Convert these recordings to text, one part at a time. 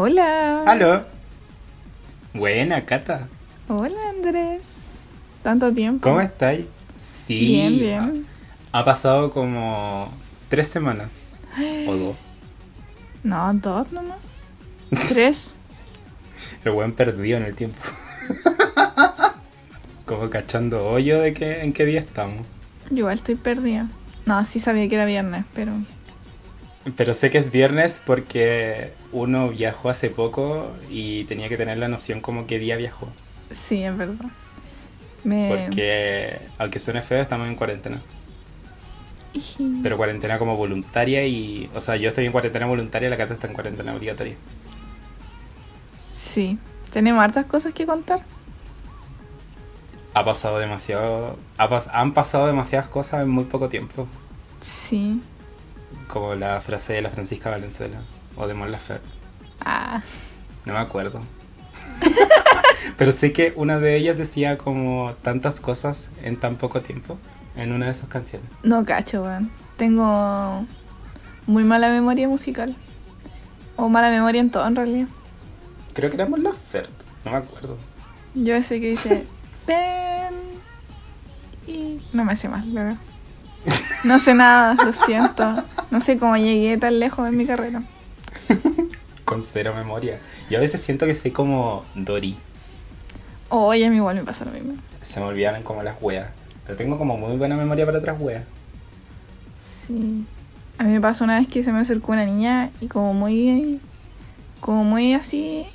Hola. Aló. Buena, Cata. Hola, Andrés. Tanto tiempo. ¿Cómo estáis? Sí. Bien, bien. Ha pasado como tres semanas. O dos. No, dos nomás. Tres. El buen perdido en el tiempo. como cachando hoyo de que en qué día estamos. Yo igual estoy perdida. No, sí sabía que era viernes, pero. Pero sé que es viernes porque uno viajó hace poco y tenía que tener la noción como qué día viajó. Sí, es verdad. Me... Porque, aunque suene feo, estamos en cuarentena. Pero cuarentena como voluntaria y... O sea, yo estoy en cuarentena voluntaria y la Cata está en cuarentena obligatoria. Sí. Tenemos hartas cosas que contar. Ha pasado demasiado... ha pas- han pasado demasiadas cosas en muy poco tiempo. Sí. Como la frase de la Francisca Valenzuela. O de Mon Laferte. Ah. No me acuerdo. Pero sé que una de ellas decía como tantas cosas en tan poco tiempo. En una de sus canciones. No cacho, weón. Tengo muy mala memoria musical. O mala memoria en todo, en realidad. Creo que era Mon Laferte. No me acuerdo. Yo sé que dice, ven. Y no me sé más, la verdad. No sé nada, lo siento. No sé cómo llegué tan lejos en mi carrera. Con cero memoria. Yo a veces siento que soy como Dory. Oye, a mí igual me pasa lo mismo. Se me olvidan como las weas. Pero tengo como muy buena memoria para otras weas. Sí. A mí me pasó una vez que se me acercó una niña y como muy. como muy así.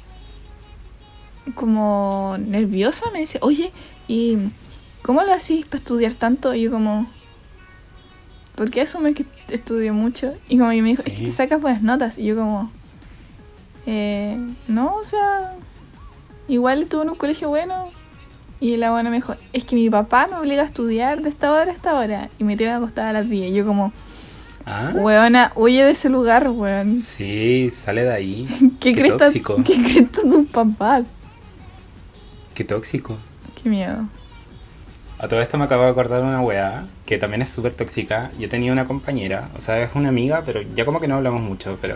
como nerviosa me dice, oye, ¿y cómo lo hacís para estudiar tanto? Y yo como. ¿Por qué asumes que estudio mucho? Y como que me dijo, es que te sacas buenas notas. Y yo como. Eh, no, o sea. Igual estuve en un colegio bueno. Y la buena me dijo, es que mi papá me obliga a estudiar de esta hora a esta hora. Y me tengo que acostar a las 10. Y yo como, Ah. weona, huye de ese lugar, weón. Sí, sale de ahí. ¿Qué, Qué tóxico. ¿Qué crees tus papás? Qué tóxico. Qué miedo. A todo esto me acabo de acordar de una wea que también es súper tóxica. Yo tenía una compañera, o sea, es una amiga, pero ya como que no hablamos mucho, pero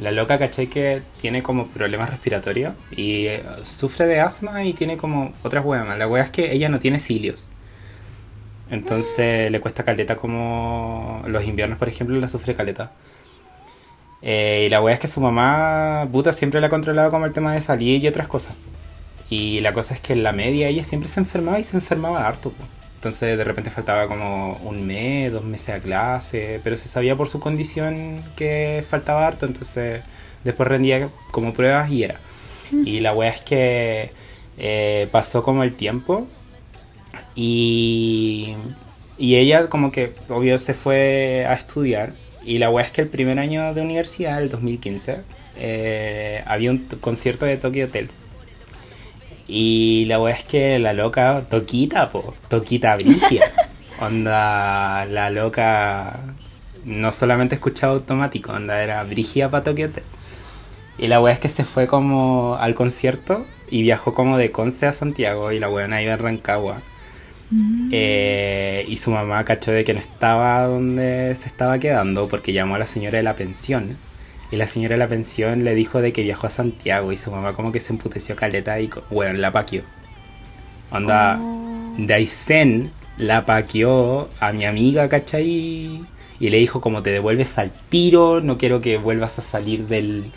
la loca caché que tiene como problemas respiratorios y eh, sufre de asma y tiene como otras weas más. La wea es que ella no tiene cilios. Entonces le cuesta caleta como los inviernos, por ejemplo, la sufre caleta. Eh, y la wea es que su mamá, puta, siempre la ha controlado como el tema de salir y otras cosas. Y la cosa es que en la media ella siempre se enfermaba y se enfermaba harto. Entonces de repente faltaba como un mes, dos meses a clase, pero se sabía por su condición que faltaba harto, entonces después rendía como pruebas y era. Y la wea es que eh, pasó como el tiempo y, y ella como que obvio se fue a estudiar y la wea es que el primer año de universidad, el 2015, eh, había un concierto de Tokyo Hotel. Y la wea es que la loca, Toquita, po, Toquita Brigia. onda, la loca no solamente escuchaba automático, onda, era Brigia para Tokyo Hotel. Y la wea es que se fue como al concierto y viajó como de Conce a Santiago y la wea iba a Rancagua. Eh, y su mamá cachó de que no estaba donde se estaba quedando porque llamó a la señora de la pensión. Y la señora de la pensión le dijo de que viajó a Santiago y su mamá como que se emputeció caleta y, bueno, la paqueó. Onda, Oh. Daisen la paqueó a mi amiga, ¿cachai? Y le dijo como te devuelves al tiro, no quiero que vuelvas a salir del,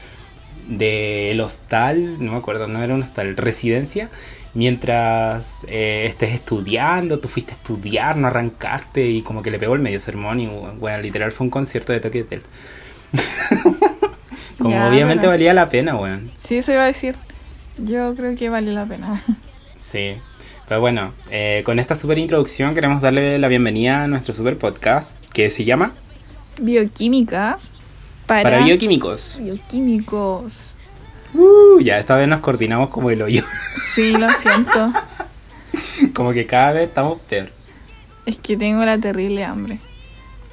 del hostal, no me acuerdo, no era un hostal, residencia, mientras eh, estés estudiando, tú fuiste a estudiar, no arrancarte, y como que le pegó el medio sermón y bueno, literal fue un concierto de Tokyo Hotel. como Ya, obviamente pero- valía la pena, weón. Sí, eso iba a decir. Yo creo que vale la pena. Sí. Pero bueno, eh, con esta super introducción queremos darle la bienvenida a nuestro super podcast que se llama Bioquímica para, Para Bioquímicos. bioquímicos. Uh, ya, esta vez nos coordinamos como el hoyo. Sí, lo siento. como que cada vez estamos peor. Es que tengo la terrible hambre.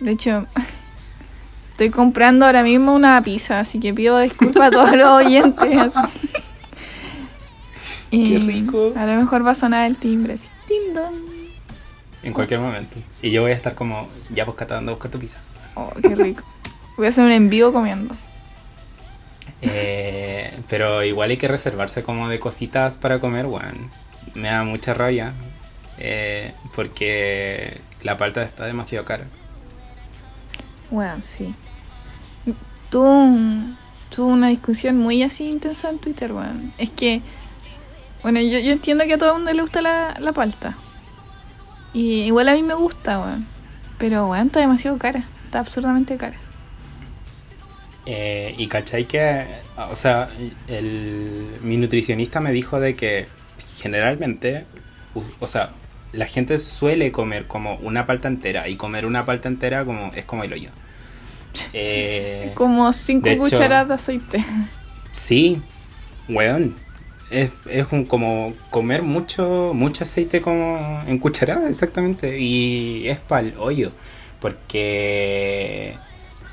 De hecho, estoy comprando ahora mismo una pizza, así que pido disculpas a todos los oyentes. así. Y Qué rico. A lo mejor va a sonar el timbre así. Ding dong. En cualquier momento. Y yo voy a estar como, ya pues Cata, anda a buscar tu pizza. Oh, qué rico. Voy a hacer un envío comiendo. Eh, Pero igual hay que reservarse como de cositas para comer, weón. Me da mucha rabia. eh, porque la palta está demasiado cara. Bueno, sí. Tuvo, un- tuvo una discusión muy así intensa en Twitter, weón. Es que, bueno, yo, yo entiendo que a todo el mundo le gusta la, la palta. Y igual a mí me gusta, weón. Pero, weón, está demasiado cara. Está absurdamente cara. Eh, y cachai que, o sea, el, mi nutricionista me dijo de que generalmente, o sea, la gente suele comer como una palta entera y comer una palta entera como es como el hoyo. Eh, Como cinco hecho- cucharadas de aceite. sí, weón. Es, es un, como comer mucho mucho aceite como en cucharada, exactamente. Y es para el hoyo. Porque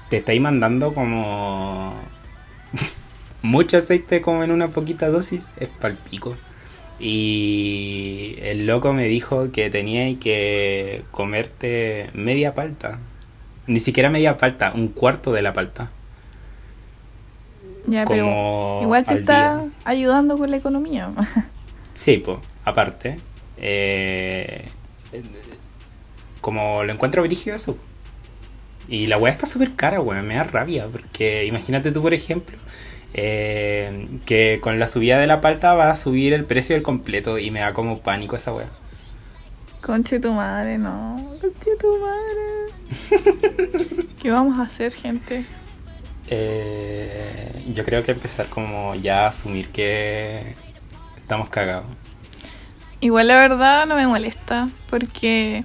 te estáis mandando como mucho aceite como en una poquita dosis. Es para el pico. Y el loco me dijo que tenía que comerte media palta. Ni siquiera media palta, un cuarto de la palta. Ya, pero Como igual te está día. ayudando con la economía. Sí, pues, aparte. eh, como lo encuentro brígido eso. Y la weá está súper cara, weón. Me da rabia. Porque imagínate tú, por ejemplo, eh, que con la subida de la palta va a subir el precio del completo. Y me da como pánico esa weá. Conche tu madre, no. Conche tu madre. ¿Qué vamos a hacer, gente? Eh, yo creo que empezar como ya a asumir que estamos cagados. Igual la verdad no me molesta porque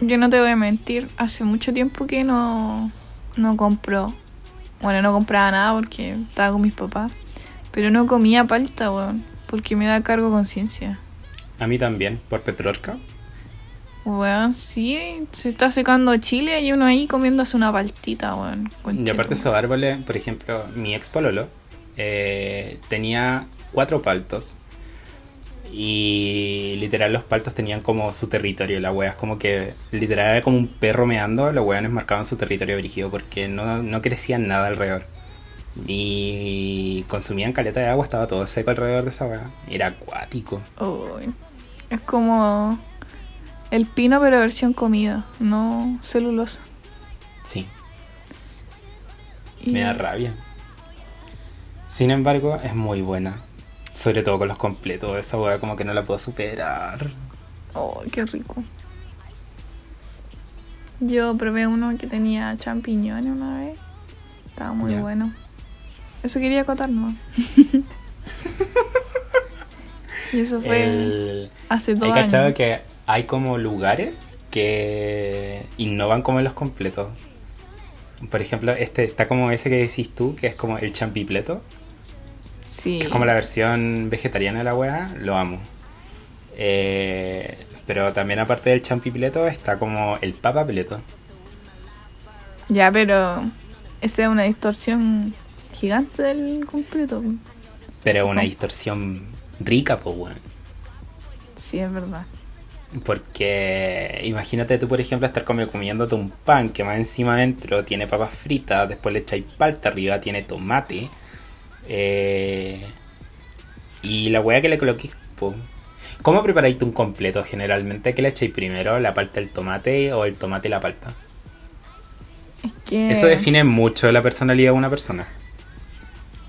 yo no te voy a mentir, hace mucho tiempo que no, no compro. Bueno, no compraba nada porque estaba con mis papás, pero no comía palta, weón, porque me da cargo conciencia. A mí también, por Petrorca. Weón, sí, se está secando Chile y uno ahí comiéndose una paltita, weón. Y aparte esos árboles, por ejemplo, mi ex pololo eh, tenía cuatro paltos. Y literal los paltos tenían como su territorio. La wea es como que literal era como un perro meando. Los weones marcaban su territorio brígido porque no, no crecían nada alrededor. Y consumían caleta de agua, estaba todo seco alrededor de esa wea. Era acuático. Uy, es como el pino pero versión comida, no celulosa. Sí, Y- me da rabia. Sin embargo, es muy buena. Sobre todo con los completos. Esa wea como que no la puedo superar. Oh, qué rico. Yo probé uno que tenía champiñones una vez. Estaba muy bueno. Eso quería acotar, y eso fue El... hace He dos cachado años. que hay como lugares que innovan como en los completos. Por ejemplo, este está como ese que decís tú, que es como el champipleto, Sí. que es como la versión vegetariana de la weá, lo amo. Eh, pero también aparte del champipleto está como el papapleto. Ya, pero esa es una distorsión gigante del completo. Pero una distorsión rica, pues weón. Sí, es verdad. Porque imagínate tú, por ejemplo, estar comi- comiéndote un pan que más encima dentro tiene papas fritas, después le echáis palta arriba, tiene tomate. eh, y la hueá que le coloquéis. ¿Cómo preparáis tú un completo generalmente? ¿Qué le echáis primero? ¿La palta el tomate o el tomate y la palta? Es que. Eso define mucho la personalidad de una persona.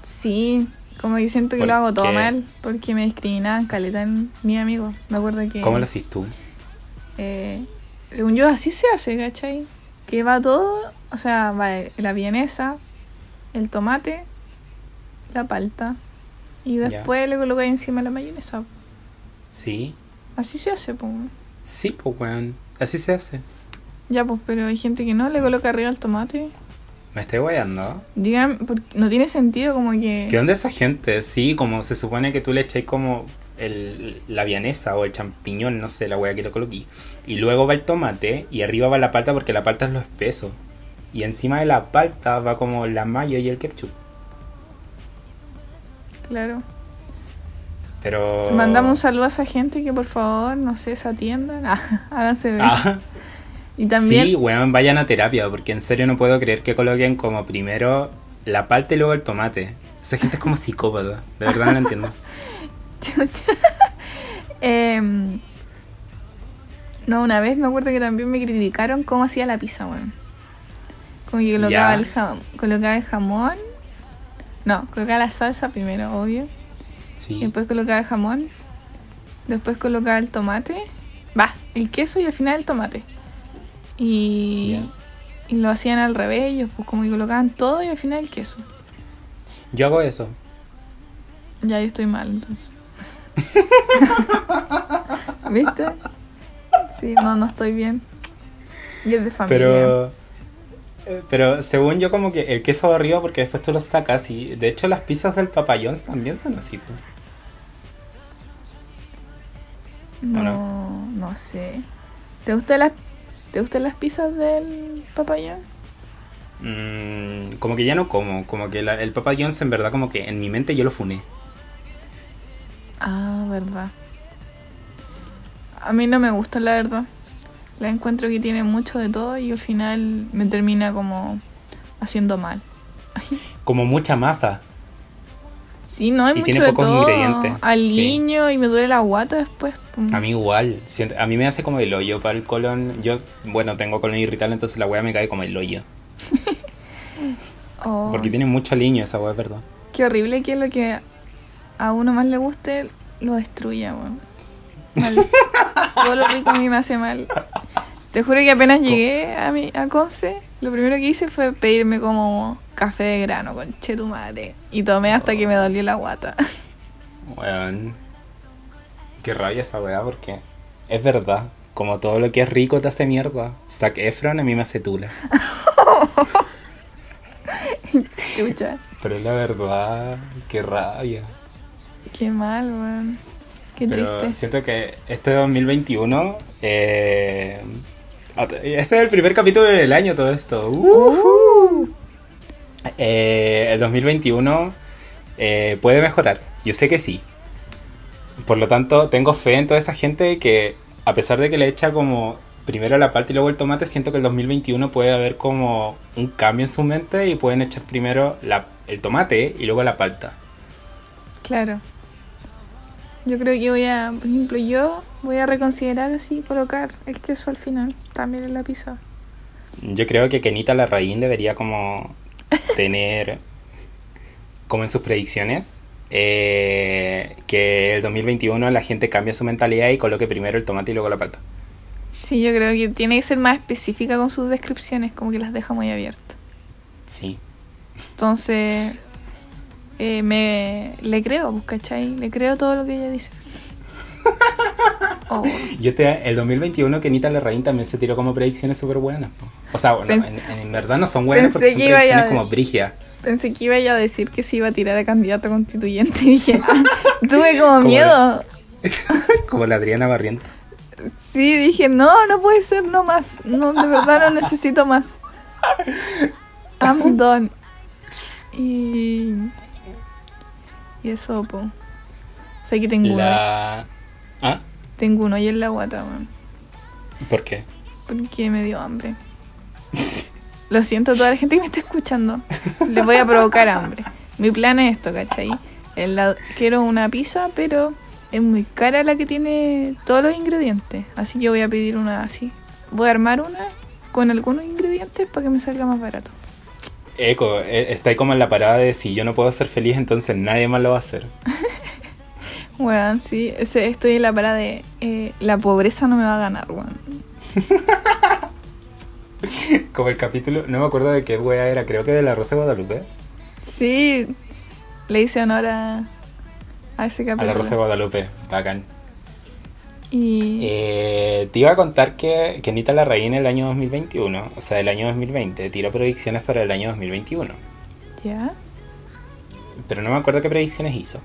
Sí, como que siento que lo hago todo mal porque me discriminaban caleta en mi amigo. Me acuerdo que. ¿Cómo lo haces tú? eh, según yo, así se hace, ¿cachai? Que va todo, o sea, va la vienesa, el tomate, la palta y Ya. después le colocáis encima la mayonesa. Sí, Así se hace, pues. sí, pues weón. Así se hace. Ya, pues, pero hay gente que no le coloca arriba el tomate. Me estoy guayando. Digan, no tiene sentido como que. ¿Qué onda esa gente? Sí, como se supone que tú le echáis como el, la vianesa o el champiñón, no sé, la wea que lo coloqué. Y luego va el tomate y arriba va la palta porque la palta es lo espeso. Y encima de la palta va como la mayo y el ketchup. Claro. Pero... Mandamos un saludo a esa gente que por favor, no sé, se atiendan. Ah, háganse ver. Ah, y también. Sí, weón, vayan a terapia porque en serio no puedo creer que coloquen como primero la palta y luego el tomate. Esa gente es como psicópata. De verdad no la entiendo. Em, no, una vez me acuerdo que también me criticaron cómo hacía la pizza, weón. Como que colocaba el, jam- colocaba el jamón. No, colocaba la salsa primero, obvio. Y Sí. después colocaba el jamón. Después colocaba el tomate. Va, el queso y al final el tomate. Y, y lo hacían al revés, ellos pues como que colocaban todo y al final el queso. Yo hago eso. Ya yo estoy mal entonces. ¿Viste? Sí, no, no estoy bien. Y es de familia. Pero. eh, Pero según yo, como que el queso va arriba porque después tú lo sacas. Y de hecho, las pizzas del Papa John's también son así. pues. no, no? no sé. ¿Te gustan las, ¿te gustan las pizzas del papayón? Mm, como que ya no como. Como que la- el Papa John's, en verdad, como que en mi mente yo lo funé. Ah, verdad. A mí no me gusta, la verdad. La encuentro que tiene mucho de todo y al final me termina como haciendo mal. Como mucha masa. Sí, no hay Y mucho tiene de pocos todo. ingredientes, Al sí. niño y me duele la guata después. A mí igual. a mí me hace como el hoyo para el colon. Yo, bueno, tengo colon irritable, entonces la weá me cae como el hoyo. Oh, Porque tiene mucho aliño esa weá, perdón. Qué horrible que lo que a uno más le guste lo destruya, weón. Todo lo rico a mí me hace mal. Te juro que apenas llegué a mi a Conce, lo primero que hice fue pedirme como café de grano con tu madre. Y tomé hasta que me dolió la guata. Weón. Qué rabia esa weá, porque es verdad. Como todo lo que es rico te hace mierda. Zac Efron a mí me hace tula. Escucha, Pero es la verdad, qué rabia. qué mal, weón. Qué Pero triste. siento que este 2021. Eh, este es el primer capítulo del año, todo esto. Uh. Eh, el 2021 eh, puede mejorar. Yo sé que sí. Por lo tanto, tengo fe en toda esa gente que, a pesar de que le echa como primero la palta y luego el tomate, siento que el 2021 puede haber como un cambio en su mente y pueden echar primero la- el tomate y luego la palta. Claro. Yo creo que voy a, por ejemplo, yo voy a reconsiderar así colocar el queso al final, también en la pizza. Yo creo que Kenita Larraín debería como tener como en sus predicciones eh, que el 2021 la gente cambie su mentalidad y coloque primero el tomate y luego la palta. Sí, yo creo que tiene que ser más específica con sus descripciones, como que las deja muy abiertas. Sí. Entonces, eh, me le creo, pues, ¿cachai? Le creo todo lo que ella dice. Oh, Y este, el 2021 Kenita Larraín también se tiró como predicciones súper buenas. po. O sea, bueno, en, en verdad no son buenas porque son predicciones como brigias. pensé que iba a decir que se iba a tirar a candidato constituyente y dije, ah, tuve como Como miedo. Como la Adriana Barriento. Sí, dije, no, no puede ser, no más. No, de verdad no necesito más. I'm done. Y. Y eso, po. O sea, que tengo, La... ¿Ah? Tengo un hoyo en la guata, weón. ¿Por qué? Porque me dio hambre. Lo siento a toda la gente que me está escuchando. Les voy a provocar hambre. Mi plan es esto, ¿cachai? La- quiero una pizza, pero es muy cara la que tiene todos los ingredientes. Así que voy a pedir una así. Voy a armar una con algunos ingredientes para que me salga más barato. Eco, eh, está ahí como en la parada de si yo no puedo ser feliz, entonces nadie más lo va a hacer. Weón, sí. estoy en la parada de eh, la pobreza no me va a ganar, weón. Como el capítulo, no me acuerdo de qué wea era, creo que de la Rosa de Guadalupe. Sí. Le hice honor a, a ese A capítulo. la Rosa de Guadalupe, bacán. Y. Eh, te iba a contar que, que Anita Larraín el año 2021, o sea, el año 2020, tiró predicciones para el año 2021. ¿Ya? Pero no me acuerdo qué predicciones hizo.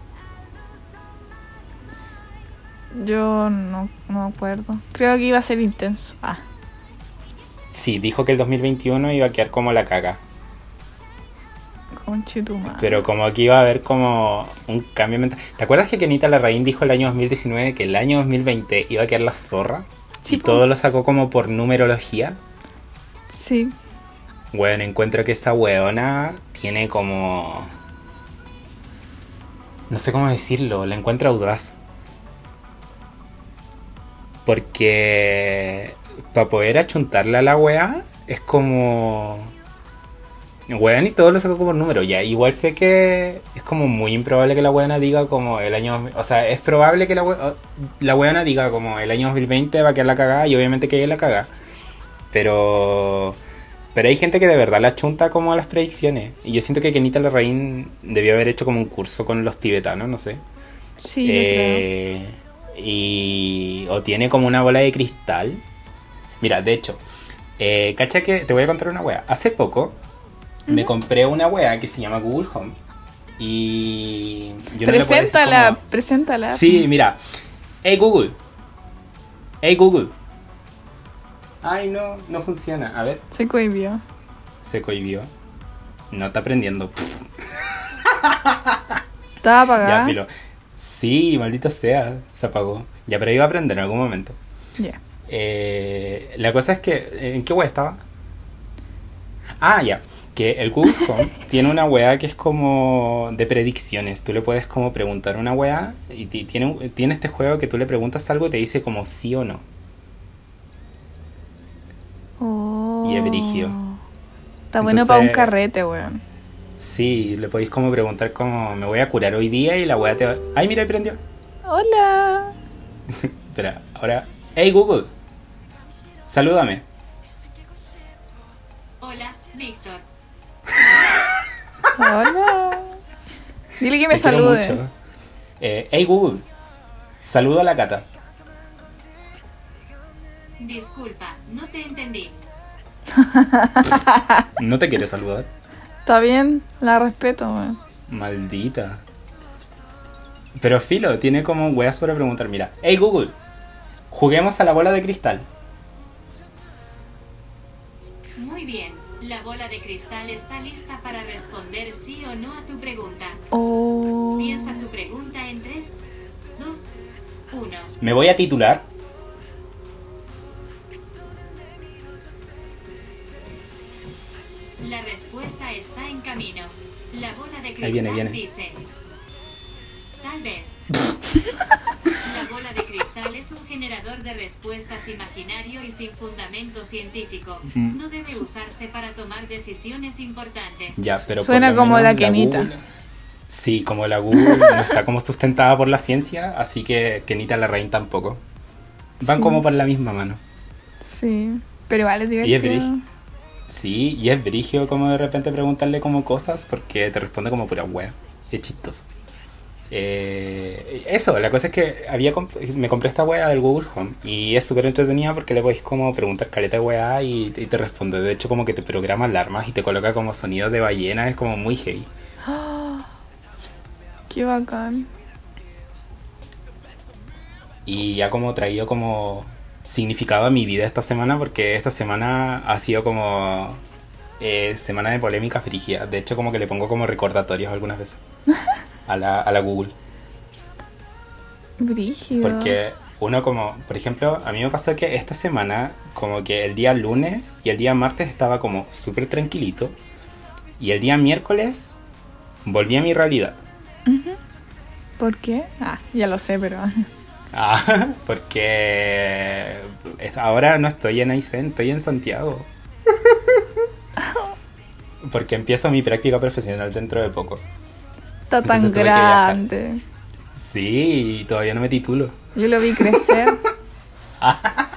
Yo no, no me acuerdo. Creo que iba a ser intenso. Ah, Sí, dijo que el 2021 iba a quedar como la caga. Pero como aquí iba a haber como un cambio mental. ¿Te acuerdas que Kenita Larraín dijo el año 2019 que el año 2020 iba a quedar la zorra? Sí, y po. todo lo sacó como por numerología. Sí. Bueno, encuentro que esa weona tiene como... No sé cómo decirlo, la encuentro audaz. Porque para poder achuntarle a la weá es como. Weón y todo lo saco como número. Ya, igual sé que es como muy improbable que la weona diga como el año. O sea, es probable que la, we- la weona diga como el año 2020 va a quedar la cagada y obviamente que ella la caga. Pero. Pero hay gente que de verdad la chunta como a las predicciones. Y yo siento que Kenita Larraín debió haber hecho como un curso con los tibetanos, no sé. Sí, yo creo. Y. O tiene como una bola de cristal. Mira, de hecho, eh, cacha que te voy a contar una wea. Hace poco me compré una wea que se llama Google Home. Y. yo no Preséntala, como- preséntala. Sí, mira. Hey Google. Hey Google. Ay, no, no funciona. A ver, Se cohibió. se cohibió. No está aprendiendo. Estaba Ya, apagada. filo. Sí, maldito sea, se apagó. Ya, pero iba a aprender en algún momento. Ya. Eh, la cosa es que, ¿en qué web estaba? Ah, ya, que el Google Home tiene una wea que es como de predicciones. Tú le puedes como preguntar una wea y ti- tiene, tiene este juego que tú le preguntas algo y te dice como sí o no. Oh. Y es brigio. Está bueno para un carrete, weón. Sí, le podéis como preguntar como me voy a curar hoy día y la wea te va... ¡Ay, mira, ahí prendió! Hola. Espera, ahora... ¡Hey Google! Salúdame. Hola, Víctor. Hola. Dile que me Te salude. mucho. Eh, hey Google, saluda a la cata. Disculpa, no te entendí. No te quiere saludar. Está bien, la respeto, weón. Maldita. Pero Filo tiene como weas para preguntar. Mira, hey Google, juguemos a la bola de cristal. Muy bien, la bola de cristal está lista para responder sí o no a tu pregunta. Oh. Piensa tu pregunta en 3, 2, 1. Me voy a titular. La respuesta está en camino. La bola de cristal Ahí viene, viene. dice. Tal vez. La bola de cristal es un generador de respuestas imaginario y sin fundamento científico. Mm. No debe usarse para tomar decisiones importantes. Ya, pero Suena como la Kenita. Sí, como la Google no está como sustentada por la ciencia, así que Kenita la reina tampoco. Van Sí. como por la misma mano. Sí. Pero vale, Y es divertido. Sí, y es brigio como de repente preguntarle como cosas porque te responde como pura wea. Es chistoso. Eh, eso, la cosa es que había comp- me compré esta wea del Google Home y es súper entretenida porque le podéis como preguntar caleta wea y, y te responde. De hecho, como que te programa alarmas y te coloca como sonidos de ballena, es como muy heavy. Qué bacán. Y ya como traído como significado a mi vida esta semana porque esta semana ha sido como eh, semana de polémica frigia. De hecho como que le pongo como recordatorios algunas veces a la, a la Google. Brígido. Porque uno como, por ejemplo, a mí me pasó que esta semana como que el día lunes y el día martes estaba como súper tranquilito. Y el día miércoles volví a mi realidad. ¿Por qué? Ah, ya lo sé, pero. Ah, porque ahora no estoy en Aysén, estoy en Santiago. Porque empiezo mi práctica profesional dentro de poco. Está tan grande. Sí, y todavía no me titulo. Yo lo vi crecer.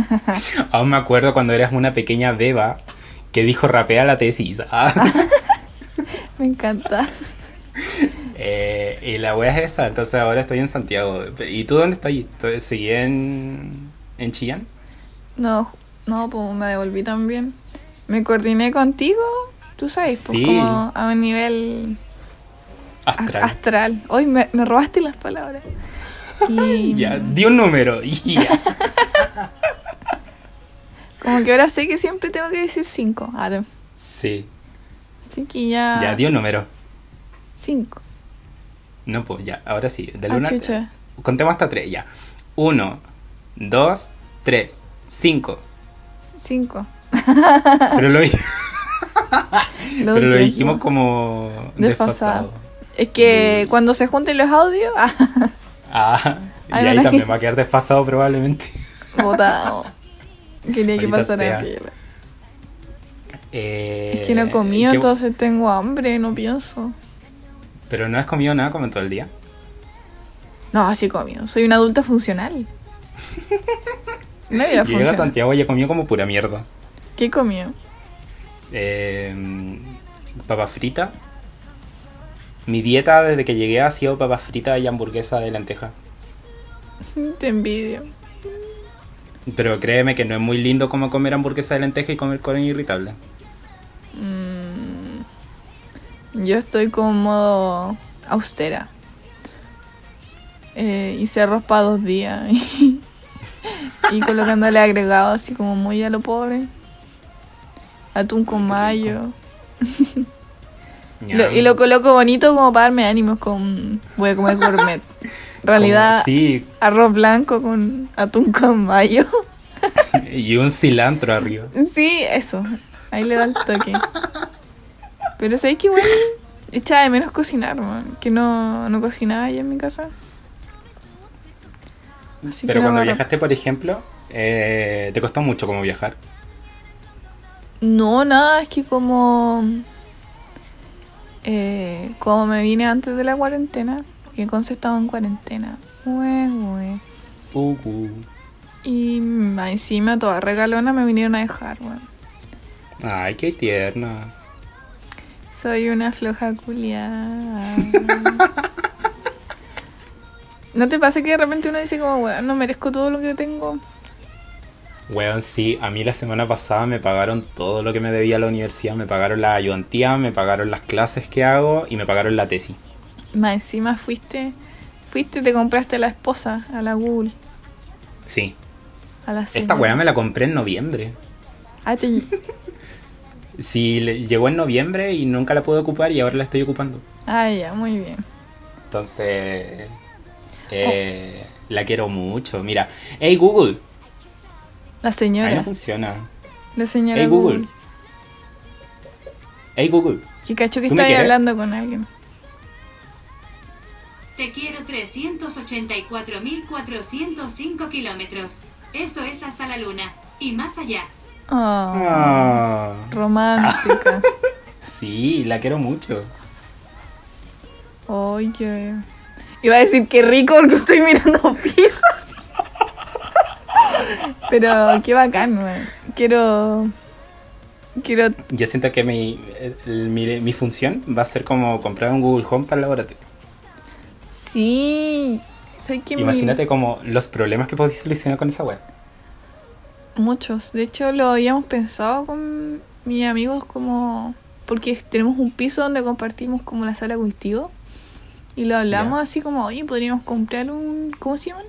Aún me acuerdo cuando eras una pequeña beba que dijo rapea la tesis. Me encanta. Eh, y la wea es esa, entonces ahora estoy en Santiago. ¿Y tú dónde estás? ¿Estoy- ¿Seguí en, en Chillán? No, no, pues me devolví también. Me coordiné contigo, tú sabes, pues Sí. como a un nivel Astral. astral. Hoy me, me robaste las palabras. Y Ya, di un número. ya. como que ahora sé que siempre tengo que decir cinco. Ah, no. Sí, Así que ya. ya, di un número. Cinco. No, pues ya, ahora sí. Del Ah, uno al- chucha. Contemos hasta tres, ya. Uno, dos, tres, cinco. Cinco. Pero lo, Lo pero lo entiendo. dijimos como Desfasado. desfasado. Es que cuando se junten los audios, ah, Ah, y Ay, ahí también va a quedar desfasado probablemente. botado. Quería que piola. Eh, Es que no he comido, ¿qué- entonces tengo hambre, no pienso. Pero no has comido nada como en todo el día. No, así he comido. Soy una adulta funcional. Yo llegué a. Santiago y he comido como pura mierda. ¿Qué he comido? Eh, papa frita. Mi dieta desde que llegué ha sido papa frita y hamburguesa de lenteja. Te envidio. Pero créeme que no es muy lindo como comer hamburguesa de lenteja y comer colon irritable. Mm, yo estoy como modo austera. Eh, hice arroz para dos días. y colocándole agregado así como muy a lo pobre. Atún con mayo. Lo- y lo coloco bonito como para darme ánimos con... Voy a comer gourmet. En realidad, Como- sí, arroz blanco con atún con mayo. y un cilantro arriba. Sí, eso. Ahí le da el toque. Pero sabes que igual echaba de menos cocinar, man, que no, no cocinaba ya en mi casa. Así Pero cuando viajaste, por ejemplo, eh, ¿te costó mucho como viajar? No, nada, es que como. Eh, como me vine antes de la cuarentena, que Conce estaba en cuarentena. Ue, ue. Uh, uh. Y encima toda regalona me vinieron a dejar, weón. Ay, qué tierna. Soy una floja culiada. ¿No te pasa que de repente uno dice como, weón, no merezco todo lo que tengo? Weón, sí, a mí la semana pasada me pagaron todo lo que me debía la universidad. Me pagaron la ayudantía, me pagaron las clases que hago y me pagaron la tesis. Más encima fuiste, fuiste y te compraste a la esposa, a la Google, Sí. a la Esta weá me la compré en noviembre. Ah, te- Sí, le- llegó en noviembre y nunca la pude ocupar y ahora la estoy ocupando. ah, ya, muy bien. Entonces, eh, la quiero mucho. Mira, hey Google, La ahí señora, no funciona. la señora Hey Google. Google. Hey Google, Que cacho que ¿Tú me está ahí hablando con alguien. Te quiero 384.405 kilómetros. Eso es hasta la luna. Y más allá. Oh, romántica. sí, la quiero mucho. Qué... Iba a decir que rico porque estoy mirando pizzas. Pero qué bacán. Quiero... Quiero... Yo siento que mi, el- mi, mi función va a ser como comprar un Google Home para el laboratorio. Sí. Que mi- Imagínate como los problemas que podéis solucionar con esa web. Muchos. De hecho, lo habíamos pensado con mis amigos como... Porque tenemos un piso donde compartimos como la sala de cultivo. Y lo hablamos así como, oye, podríamos comprar un... ¿Cómo se llaman?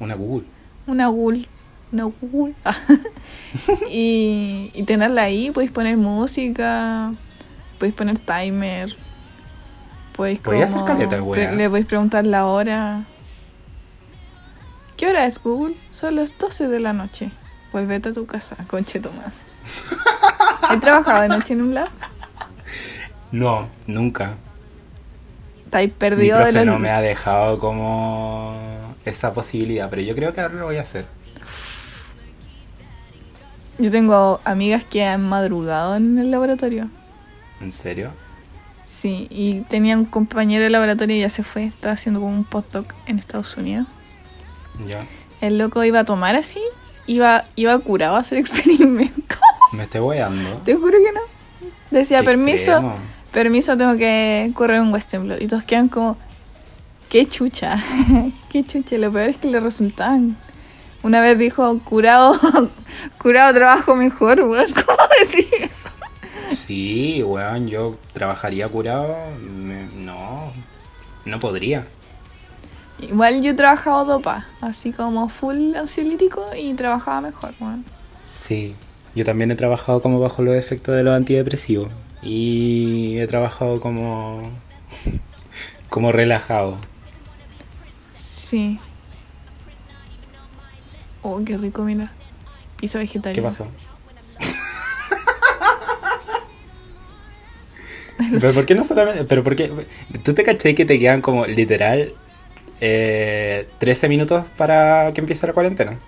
Una Google. Una Google. Una Google. y, y tenerla ahí, podéis poner música, podéis poner timer. Podéis Podía hacer como caleta, pre- Le podéis preguntar la hora. ¿Qué hora es Google? Son las 12 de la noche. Vuelvete a tu casa, conche tu madre. ¿He trabajado de noche en un lab? No, nunca. Estáis Mi perdido de profe los... no me ha dejado como esa posibilidad, pero yo creo que ahora lo voy a hacer. Yo tengo amigas que han madrugado en el laboratorio. ¿En serio? Sí, y tenía un compañero de laboratorio y ya se fue, estaba haciendo como un postdoc en Estados Unidos. Ya. El loco iba a tomar así, iba, iba curado a hacer experimentos. Me estoy weando. Te juro que no. Decía, Qué permiso, extremo. permiso, tengo que correr un Westernblot. Y todos quedan como, qué chucha, qué chucha. Lo peor es que le resultaban. Una vez dijo, curado, curado trabajo mejor, weón. ¿Cómo decir eso? Sí, weón, yo trabajaría curado. no, no podría. Igual yo he trabajado dopa, así como full ansiolítico y trabajaba mejor. Sí, yo también he trabajado como bajo los efectos de los antidepresivos. Y he trabajado como. como relajado. Sí. Oh, qué rico, mira. Pizza vegetariana. ¿Qué pasó? Pero ¿por qué no solamente? Pero ¿por qué? ¿Tú te caché que te quedan como literal eh, 13 minutos para que empiece la cuarentena?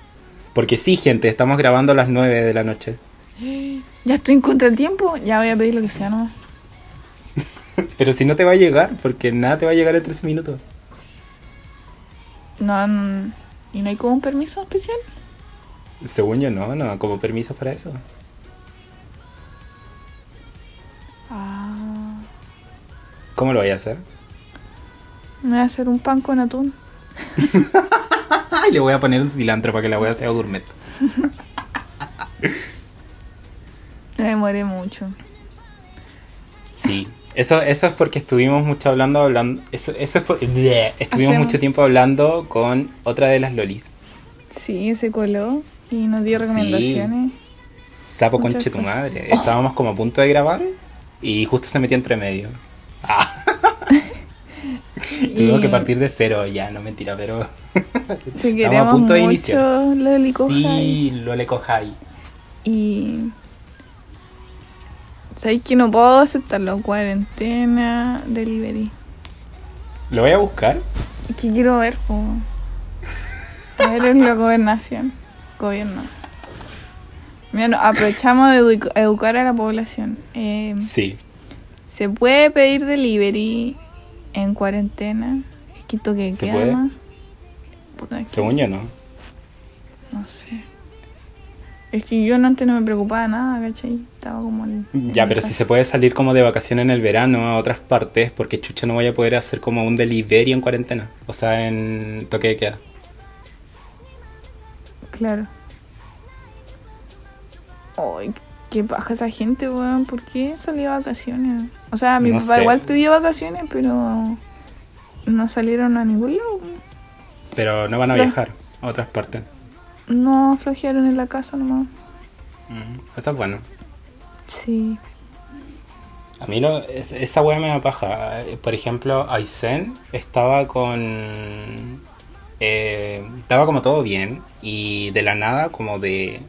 Porque sí, gente, estamos grabando a las 9 de la noche. Ya estoy en contra del tiempo, ya voy a pedir lo que sea, ¿no? Pero si no te va a llegar, porque nada te va a llegar en 13 minutos. No, no, ¿y no hay como un permiso especial? Según yo, no, no, como permisos para eso. Ah, ¿Cómo lo voy a hacer? Me voy a hacer un pan con atún. Ay, le voy a poner un cilantro para que la wea sea gourmet. Me demoré mucho. Sí. Eso, eso es porque estuvimos mucho hablando, hablando. Eso, eso es por- bleh. Estuvimos Hacemos- mucho tiempo hablando con otra de las lolis. Sí, se coló y nos dio recomendaciones. Sapo Muchas conche tu madre. Estábamos como a punto de grabar y justo se metió entre medio. Ah. Tuvimos que partir de cero, ya, no mentira, pero. Estamos a punto de iniciar. Sí, lo le cojai. Y. ¿Sabéis que no puedo aceptarlo? Cuarentena, delivery. Lo voy a buscar. Es que quiero ver, po. A ver en la gobernación. Gobierno. Mira, no, aprovechamos de edu- educar a la población. Eh, Sí. ¿Se puede pedir delivery en cuarentena? Es que toque ¿Se queda puede? más. Puta, es que Según yo, no. No sé. Es que yo no- antes no me preocupaba nada, ¿cachai? Estaba como en. Ya, pero si se puede salir como de vacaciones en el verano a otras partes, porque chucha no voy a poder hacer como un delivery en cuarentena. O sea, en toque de queda. Claro. Ay, qué paja esa gente, weón. ¿Por qué salió vacaciones? O sea, mi No papá sé. igual pidió vacaciones, pero no salieron a ningún lado. Pero no van a viajar a otras partes. No flojearon en la casa nomás. Mm, Eso es bueno. Sí. A mí lo, es- esa wea me da paja. Por ejemplo, Aizen estaba con... eh, estaba como todo bien y de la nada, como de...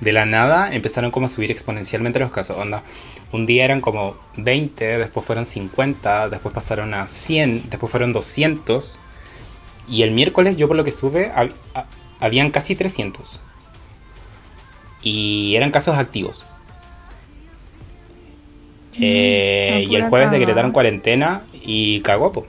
De la nada empezaron como a subir exponencialmente los casos. Onda, un día eran como 20, después fueron 50, después pasaron a 100, después fueron 200. Y el miércoles yo por lo que sube, hab- ha- habían casi 300. Y eran casos activos. Eh, la y el jueves cagada. decretaron cuarentena y cagó.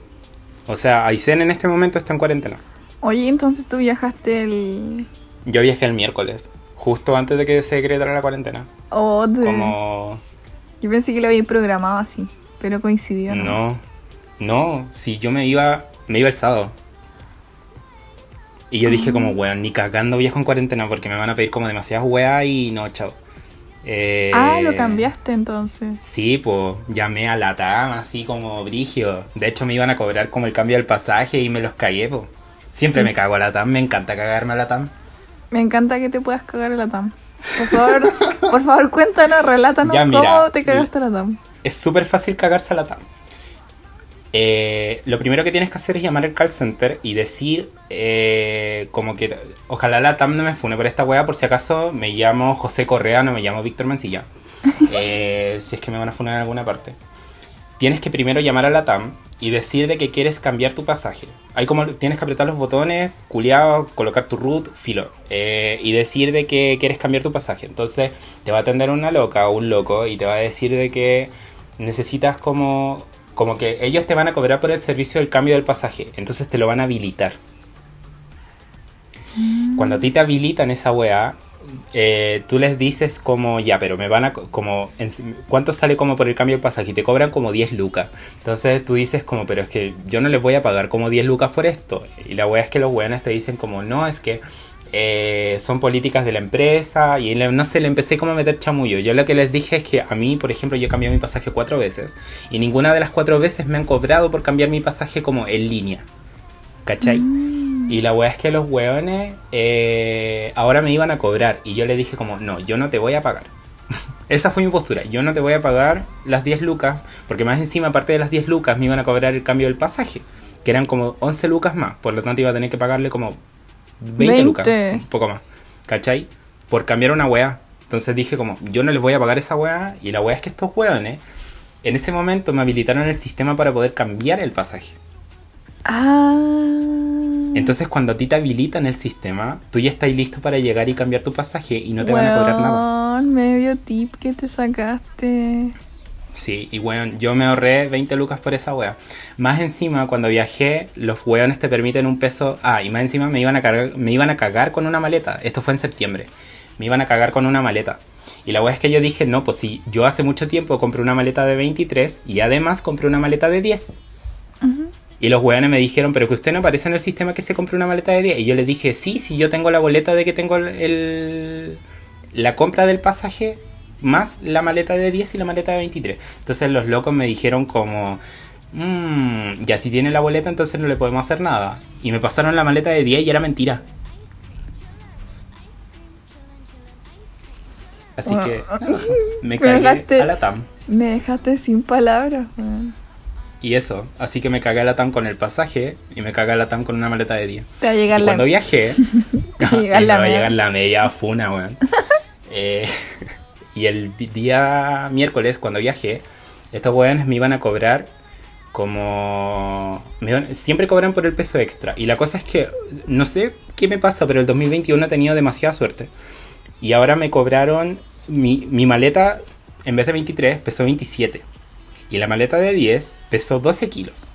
O sea, Aysén en este momento está en cuarentena. Oye, entonces tú viajaste el. Yo viajé el miércoles, justo antes de que se decretara la cuarentena. Oh, de- Como... Yo pensé que lo había programado así, pero coincidió. ¿no? No, no, si yo me iba, me iba el sábado. Y yo dije como, weón, ni cagando viajo en cuarentena porque me van a pedir como demasiadas weas y no, chao. Eh, Ah, lo cambiaste entonces. Sí, pues llamé a la TAM así como brigio. De hecho me iban a cobrar como el cambio del pasaje y me los cagué, pues. Siempre me cago a la TAM, me encanta cagarme a la TAM. Me encanta que te puedas cagar en la TAM. Por favor, por favor, cuéntanos, relátanos Ya, mira, cómo te cagaste en la TAM. Es súper fácil cagarse a la TAM. Eh, lo primero que tienes que hacer es llamar al call center y decir eh, como que ojalá la TAM no me fune por esta wea por si acaso me llamo José Correa, no me llamo Víctor Mancilla. Eh, si es que me van a funar en alguna parte. Tienes que primero llamar a la TAM y decir de que quieres cambiar tu pasaje. Hay como tienes que apretar los botones, culiado, colocar tu root, filo, eh, y decir de que quieres cambiar tu pasaje. Entonces te va a atender una loca o un loco y te va a decir de que necesitas como como que ellos te van a cobrar por el servicio del cambio del pasaje, entonces te lo van a habilitar. Cuando a ti te habilitan esa weá, eh, tú les dices como, ya, pero me van a, co- como, en- ¿cuánto sale como por el cambio del pasaje? Y te cobran como 10 lucas. Entonces tú dices como, pero es que yo no les voy a pagar como 10 lucas por esto. Y la weá es que los weones te dicen como, no, es que eh, son políticas de la empresa. Y le- no sé, le empecé como a meter chamullo. Yo lo que les dije es que a mí, por ejemplo, yo cambié mi pasaje cuatro veces. Y ninguna de las cuatro veces me han cobrado por cambiar mi pasaje como en línea. ¿Cachai? Y la weá es que los weones eh, ahora me iban a cobrar. Y yo le dije como, no, yo no te voy a pagar. Esa fue mi postura. Yo no te voy a pagar las 10 lucas. Porque más encima, aparte de las 10 lucas, me iban a cobrar el cambio del pasaje. Que eran como 11 lucas más. Por lo tanto, iba a tener que pagarle como 20, lucas. 20. Un poco más. ¿Cachai? Por cambiar una weá. Entonces dije como, yo no les voy a pagar esa weá. Y la weá es que estos weones en ese momento me habilitaron el sistema para poder cambiar el pasaje. Ah. Entonces cuando a ti te habilitan el sistema, tú ya estás listo para llegar y cambiar tu pasaje y no te van a cobrar nada. Medio tip que te sacaste. Sí, y weón, yo me ahorré 20 lucas por esa wea. Más encima, cuando viajé, los weones te permiten un peso. Ah, y más encima me iban a cargar, me iban a cagar con una maleta. Esto fue en septiembre. Me iban a cagar con una maleta. Y la wea es que yo dije, no, pues sí, yo hace mucho tiempo compré una maleta de 23 y además compré una maleta de 10. Y los weones me dijeron, pero que usted no aparece en el sistema que se compró una maleta de 10. Y yo les dije, sí, sí, yo tengo la boleta de que tengo el, el- la compra del pasaje más la maleta de 10 y la maleta de 23. Entonces los locos me dijeron como, mmm, ya si tiene la boleta entonces no le podemos hacer nada. Y me pasaron la maleta de 10 y era mentira. Así que nada, me dejaste- a la TAM. Me dejaste sin palabras, weón. Y eso, así que me cagué a la TAM con el pasaje y me cagué a la TAM con una maleta de 10. Te va a llegar Y la. cuando viajé, Te va a llegar me la va a media. llegar la media funa, weón. Eh, y el día miércoles, cuando viajé, estos weones me iban a cobrar como... me siempre cobran por el peso extra. Y la cosa es que, no sé qué me pasa, pero el 2021 he tenido demasiada suerte. Y ahora me cobraron... Mi, mi maleta, en vez de 23, pesó 27. Y la maleta de 10 pesó 12 kilos.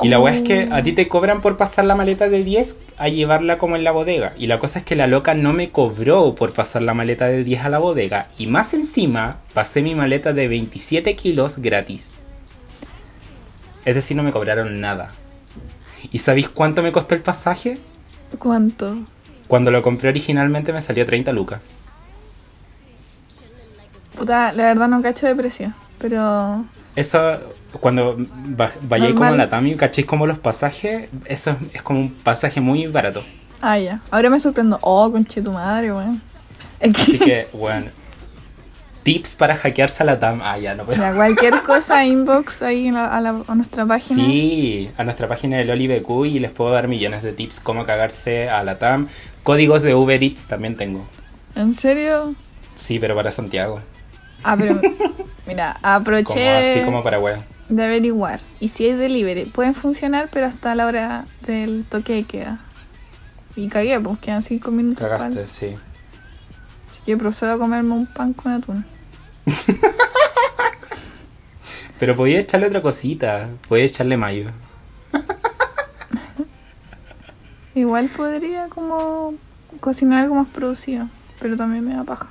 Y la weá es que a ti te cobran por pasar la maleta de 10 a llevarla como en la bodega. Y la cosa es que la loca no me cobró por pasar la maleta de 10 a la bodega. Y más encima, pasé mi maleta de 27 kilos gratis. Es decir, no me cobraron nada. ¿Y sabéis cuánto me costó el pasaje? ¿Cuánto? Cuando lo compré originalmente me salió 30 lucas. Puta, la verdad no cacho de precio. Pero. Eso, cuando va- vayáis como a la TAMI y cachéis como los pasajes, eso es- como un pasaje muy barato. Ah, ya. Ahora me sorprendo. Oh, conche tu madre, weón. Es que. Así que, bueno. Tips para hackearse a la TAM. Ah, ya no puedo. Mira, cualquier cosa, inbox ahí en la- a, la- a nuestra página. Sí, a nuestra página de LoliBQ y les puedo dar millones de tips cómo cagarse a la TAM. Códigos de Uber Eats también tengo. ¿En serio? Sí, pero para Santiago. Ah, pero. Mira, aproveché Como así como para wea. de averiguar. Y si hay delivery, pueden funcionar, pero hasta la hora del toque de queda. Y cagué, pues quedan 5 minutos. para- Cagaste, sí. Así que procedo a comerme un pan con atún. Pero podía echarle otra cosita. Podía echarle mayo. Igual podría como cocinar algo más producido, pero también me da paja.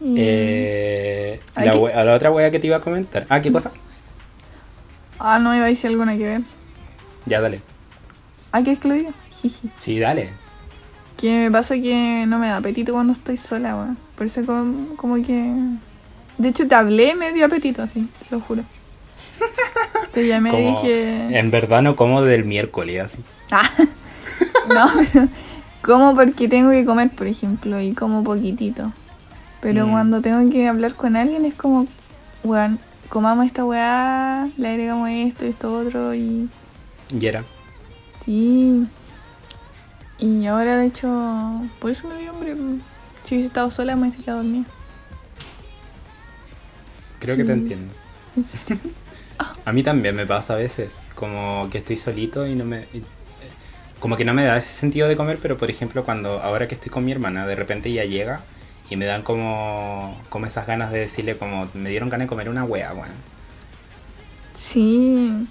Y- Eh, la, a la otra wea que te iba a comentar. Ah, ¿qué cosa? Ah, no, iba a decir alguna que ver. Ya, dale. Ah, ¿quieres que lo diga? Sí, dale. Que me pasa que no me da apetito cuando estoy sola, weón. Por eso como, como que... De hecho, te hablé y me dio apetito, así, te lo juro. Te llamé y dije... En verdad no como del miércoles, así. Ah, no, pero como porque tengo que comer, por ejemplo, y como poquitito. Pero Mm. cuando tengo que hablar con alguien es como, weón, comamos esta weá, le agregamos esto y esto otro y Y era. sí. Y ahora de hecho, por eso me dio hambre. mm. Si hubiese estado sola me hubiese quedado dormida. Creo que te Mm. entiendo. A mí también me pasa a veces, como que estoy solito y no me... y- eh, Como que no me da ese sentido de comer, pero por ejemplo cuando ahora que estoy con mi hermana, de repente ella llega y me dan como, como esas ganas de decirle como, me dieron ganas de comer una wea, weón. Sí.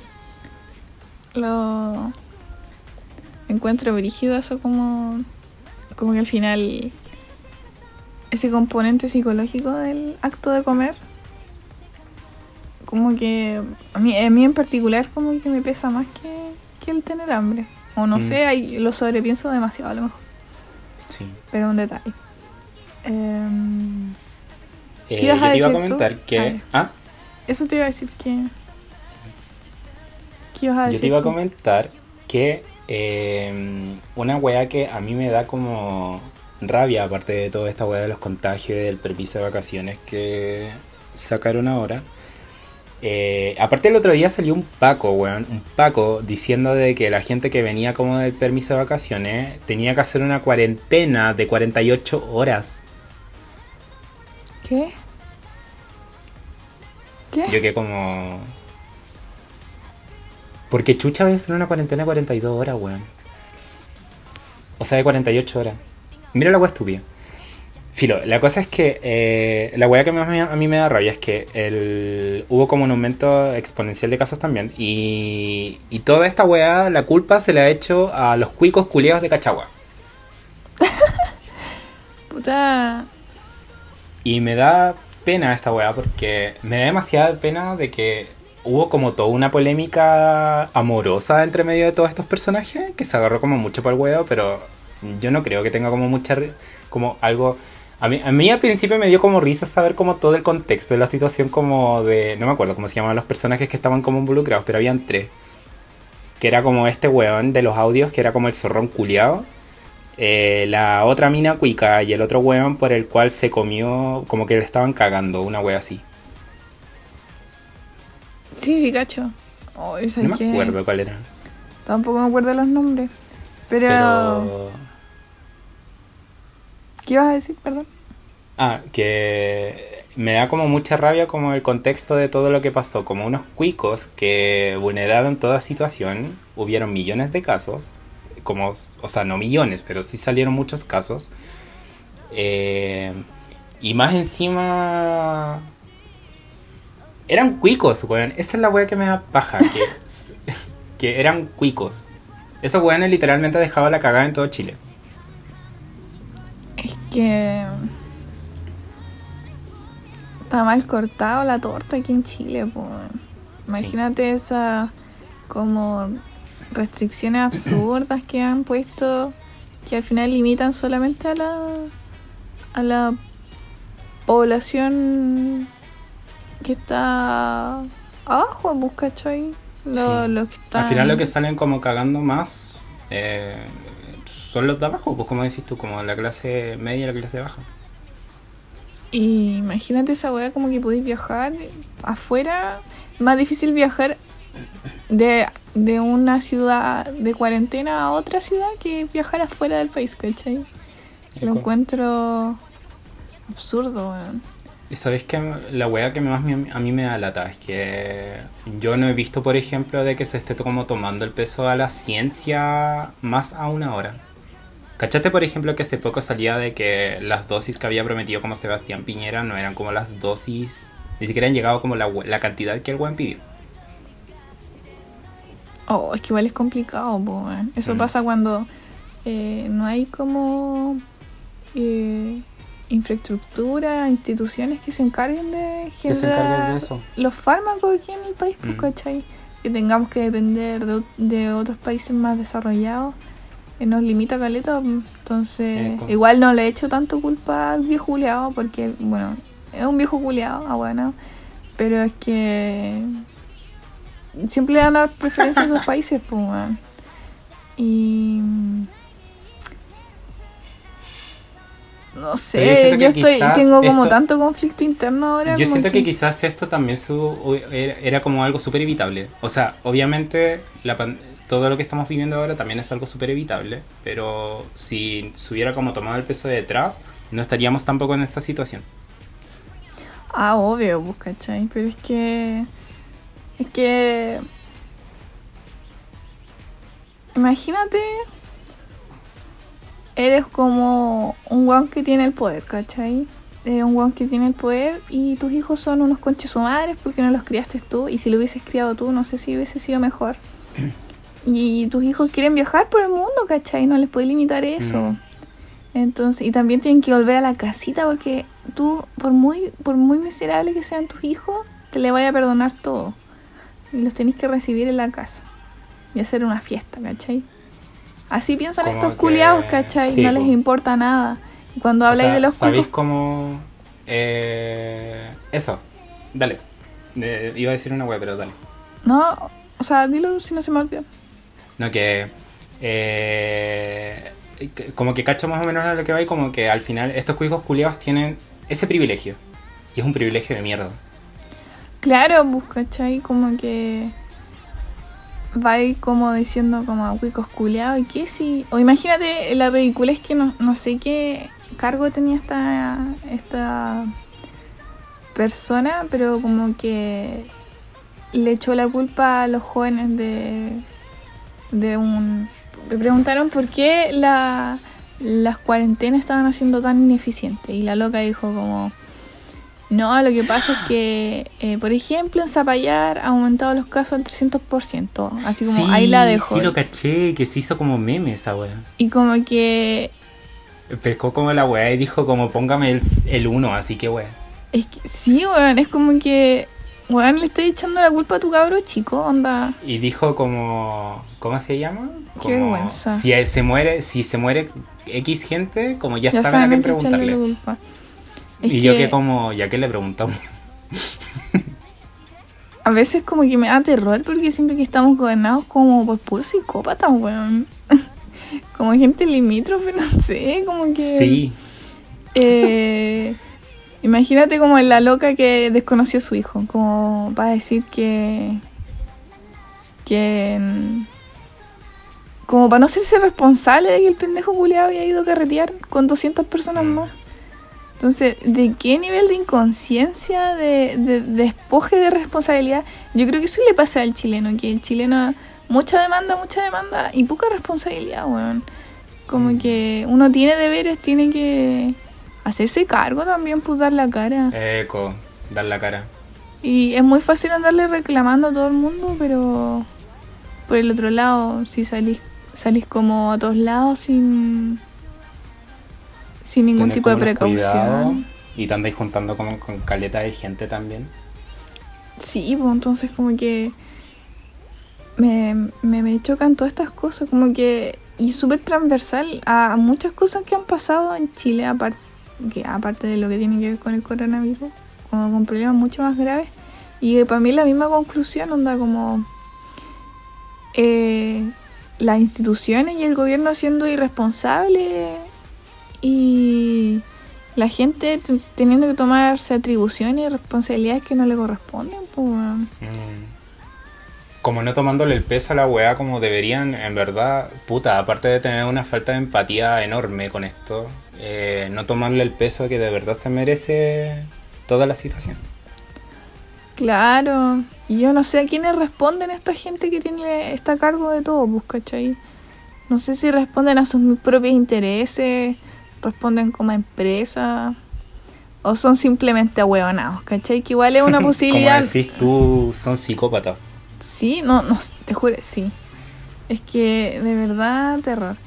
Lo encuentro brígido eso como como que al final ese componente psicológico del acto de comer como que a mí, a mí en particular como que me pesa más que, que el tener hambre. O no Mm. sé, ahí lo sobrepienso demasiado a lo mejor, Sí. pero un detalle. Em, Eh, ibas a yo te iba a tú? comentar que... Ah, eso te iba a decir que... ¿Qué ibas a Yo te iba a comentar que eh, una wea que a mí me da como rabia, aparte de toda esta wea de los contagios y del permiso de vacaciones que sacaron ahora. eh, aparte el otro día salió un Paco, weón, un Paco diciendo de que la gente que venía como del permiso de vacaciones tenía que hacer una cuarentena de 48 horas. ¿Qué? ¿Qué? Yo quedé como... Porque chucha voy a hacer una cuarentena de 42 horas, weón. O sea, de 48 horas. Mira la weá estúpida. Filo, la cosa es que eh, la weá que más me- a mí me da rabia es que el, hubo como un aumento exponencial de casos también. Y, y toda esta weá, la culpa se le ha hecho a los cuicos culiados de Cachagua. Puta. Y me da pena esta weá porque me da demasiada pena de que hubo como toda una polémica amorosa entre medio de todos estos personajes que se agarró como mucho para el huevo, pero yo no creo que tenga como mucha, como algo... A mí, a mí al principio me dio como risa saber como todo el contexto de la situación como de... No me acuerdo cómo se llamaban los personajes que estaban como involucrados, pero habían tres. Que era como este weón de los audios, que era como el zorrón culiado. Eh, la otra mina cuica y el otro weón por el cual se comió, como que le estaban cagando, una wea así. Sí, sí, cacho. Oh, No me acuerdo cuál era. Tampoco me acuerdo los nombres. Pero... Pero. ¿Qué ibas a decir? Perdón. Ah, que me da como mucha rabia como el contexto de todo lo que pasó. Como unos cuicos que vulneraron toda situación. Hubieron millones de casos. Como, o sea, no millones, pero sí salieron muchos casos. Eh, y más encima. Eran cuicos, weón. Esa es la wea que me da paja. Que, que eran cuicos. Esos weones literalmente dejado la cagada en todo Chile. Es que... Está mal cortado la torta aquí en Chile, pues. Imagínate esa como restricciones absurdas que han puesto que al final limitan solamente a la a la población que está abajo, pues, ¿cachai? Lo- Sí. los que están... Al final lo que salen como cagando más eh, son los de abajo, pues como decís tú, como la clase media y la clase baja. Y imagínate esa weá como que podéis viajar afuera. Más difícil viajar de, de una ciudad de cuarentena a otra ciudad que viajar afuera del país, ¿cachai? Lo encuentro absurdo, weón. Y sabéis que la wea que más me- a mí me da lata es que yo no he visto, por ejemplo, de que se esté como tomando el peso a la ciencia más a una hora. ¿Cachaste, por ejemplo, que hace poco salía de que las dosis que había prometido como Sebastián Piñera no eran como las dosis, ni siquiera han llegado como la, la cantidad que el weón pidió? Oh, es que igual es complicado, po. Eso Mm. pasa cuando eh, no hay como eh, infraestructura, instituciones que se encarguen de generar de eso. los fármacos aquí en el país, pues, Mm. ¿cachai? Que tengamos que depender de, de otros países más desarrollados, eh, nos limita caleta, mm, entonces Eco. igual no le echo tanto culpa al viejo culiao, porque, bueno, es un viejo culiao, ah, bueno, pero es que siempre le dan la preferencia a esos países, pues. Y... No sé, yo siento que yo estoy, tengo como esto- tanto conflicto interno ahora. Yo siento que quizás esto también su, era, era como algo súper evitable. O sea, obviamente la todo lo que estamos viviendo ahora también es algo súper evitable, pero si se hubiera como tomado el peso de detrás, no estaríamos tampoco en esta situación. Ah, obvio, pues, ¿cachai? Pero es que. Es que. Imagínate. Eres como un guan que tiene el poder, ¿cachai? Eres un guan que tiene el poder y tus hijos son unos conches su madres porque no los criaste tú. Y si lo hubieses criado tú, no sé si hubiese sido mejor. Y tus hijos quieren viajar por el mundo, ¿cachai? No les puedes limitar eso. Entonces, y también tienen que volver a la casita porque tú, por muy, por muy miserable que sean tus hijos, te le vaya a perdonar todo. Y los tenés que recibir en la casa. Y hacer una fiesta, ¿cachai? Así piensan Como estos que- culiados, ¿cachai? sí, no les po. importa nada. Y cuando O habláis sea, de los ¿Sabéis cuicos- cómo...? eh, eso, dale. Eh, iba a decir una web, pero dale. No, o sea, dilo si no se me olvida. No, que. eh, como que cacho más o menos a lo que va y como que al final estos cuicos culiados tienen ese privilegio. Y es un privilegio de mierda. Claro, pues, ¿cachai? Como que va ahí como diciendo como a huecos culeados y qué si... O imagínate la ridiculez que no, no sé qué cargo tenía esta, esta persona, pero como que le echó la culpa a los jóvenes de, de un... Le preguntaron por qué la, las cuarentenas estaban haciendo tan ineficientes y la loca dijo como... No, lo que pasa es que, eh, por ejemplo, en Zapallar ha aumentado los casos al 300%. Así como Sí, ahí la dejó. Sí, lo caché, que se hizo como meme esa wea. Y como que Pescó como la wea y dijo como póngame el, el 1, así que wea. Es que sí, weón, es como que, weón, le estoy echando la culpa a tu cabro chico, onda. Y dijo como. ¿Cómo se llama? Qué Como, vergüenza. Si se muere, si se muere X gente, como ya, Ya saben a quién echarle la preguntarle. culpa. Es y yo que como, ya que le preguntamos. a veces como que me da terror porque siento que estamos gobernados como por puros psicópatas, weón. como gente limítrofe, no sé, como que... Sí. Eh, imagínate como la loca que desconoció a su hijo, como para decir que... que... mm, como para no serse responsable de que el pendejo culiado había ido a carretear con 200 personas Mm. más. Entonces, ¿de qué nivel de inconsciencia, de, de despoje de responsabilidad? Yo creo que eso le pasa al chileno, que el chileno mucha demanda, mucha demanda y poca responsabilidad, weón. Como Mm. que uno tiene deberes, tiene que hacerse cargo también, pues dar la cara. Eco, dar la cara. Y es muy fácil andarle reclamando a todo el mundo, pero por el otro lado, si salís, salís como a todos lados sin, sin ningún tipo de precaución. Y te andáis juntando como con caleta de gente también. Sí, pues entonces como que me, me, me chocan todas estas cosas, como que, y súper transversal a muchas cosas que han pasado en Chile, aparte, que aparte de lo que tiene que ver con el coronavirus, como con problemas mucho más graves. Y para mí la misma conclusión, onda como eh, las instituciones y el gobierno siendo irresponsables y la gente teniendo que tomarse atribuciones y responsabilidades que no le corresponden, pues. Como no tomándole el peso a la weá como deberían, en verdad, puta, aparte de tener una falta de empatía enorme con esto, eh, no tomarle el peso que de verdad se merece toda la situación. Claro, y yo no sé a quiénes responden esta gente que tiene está a cargo de todo, pues, ¿cachai? No sé si responden a sus propios intereses, responden como empresa, o son simplemente ahueonados, ¿cachai? Que igual es una posibilidad. Como decís tú, son psicópatas. Sí, no, no, te juro, sí. Es que de verdad terror.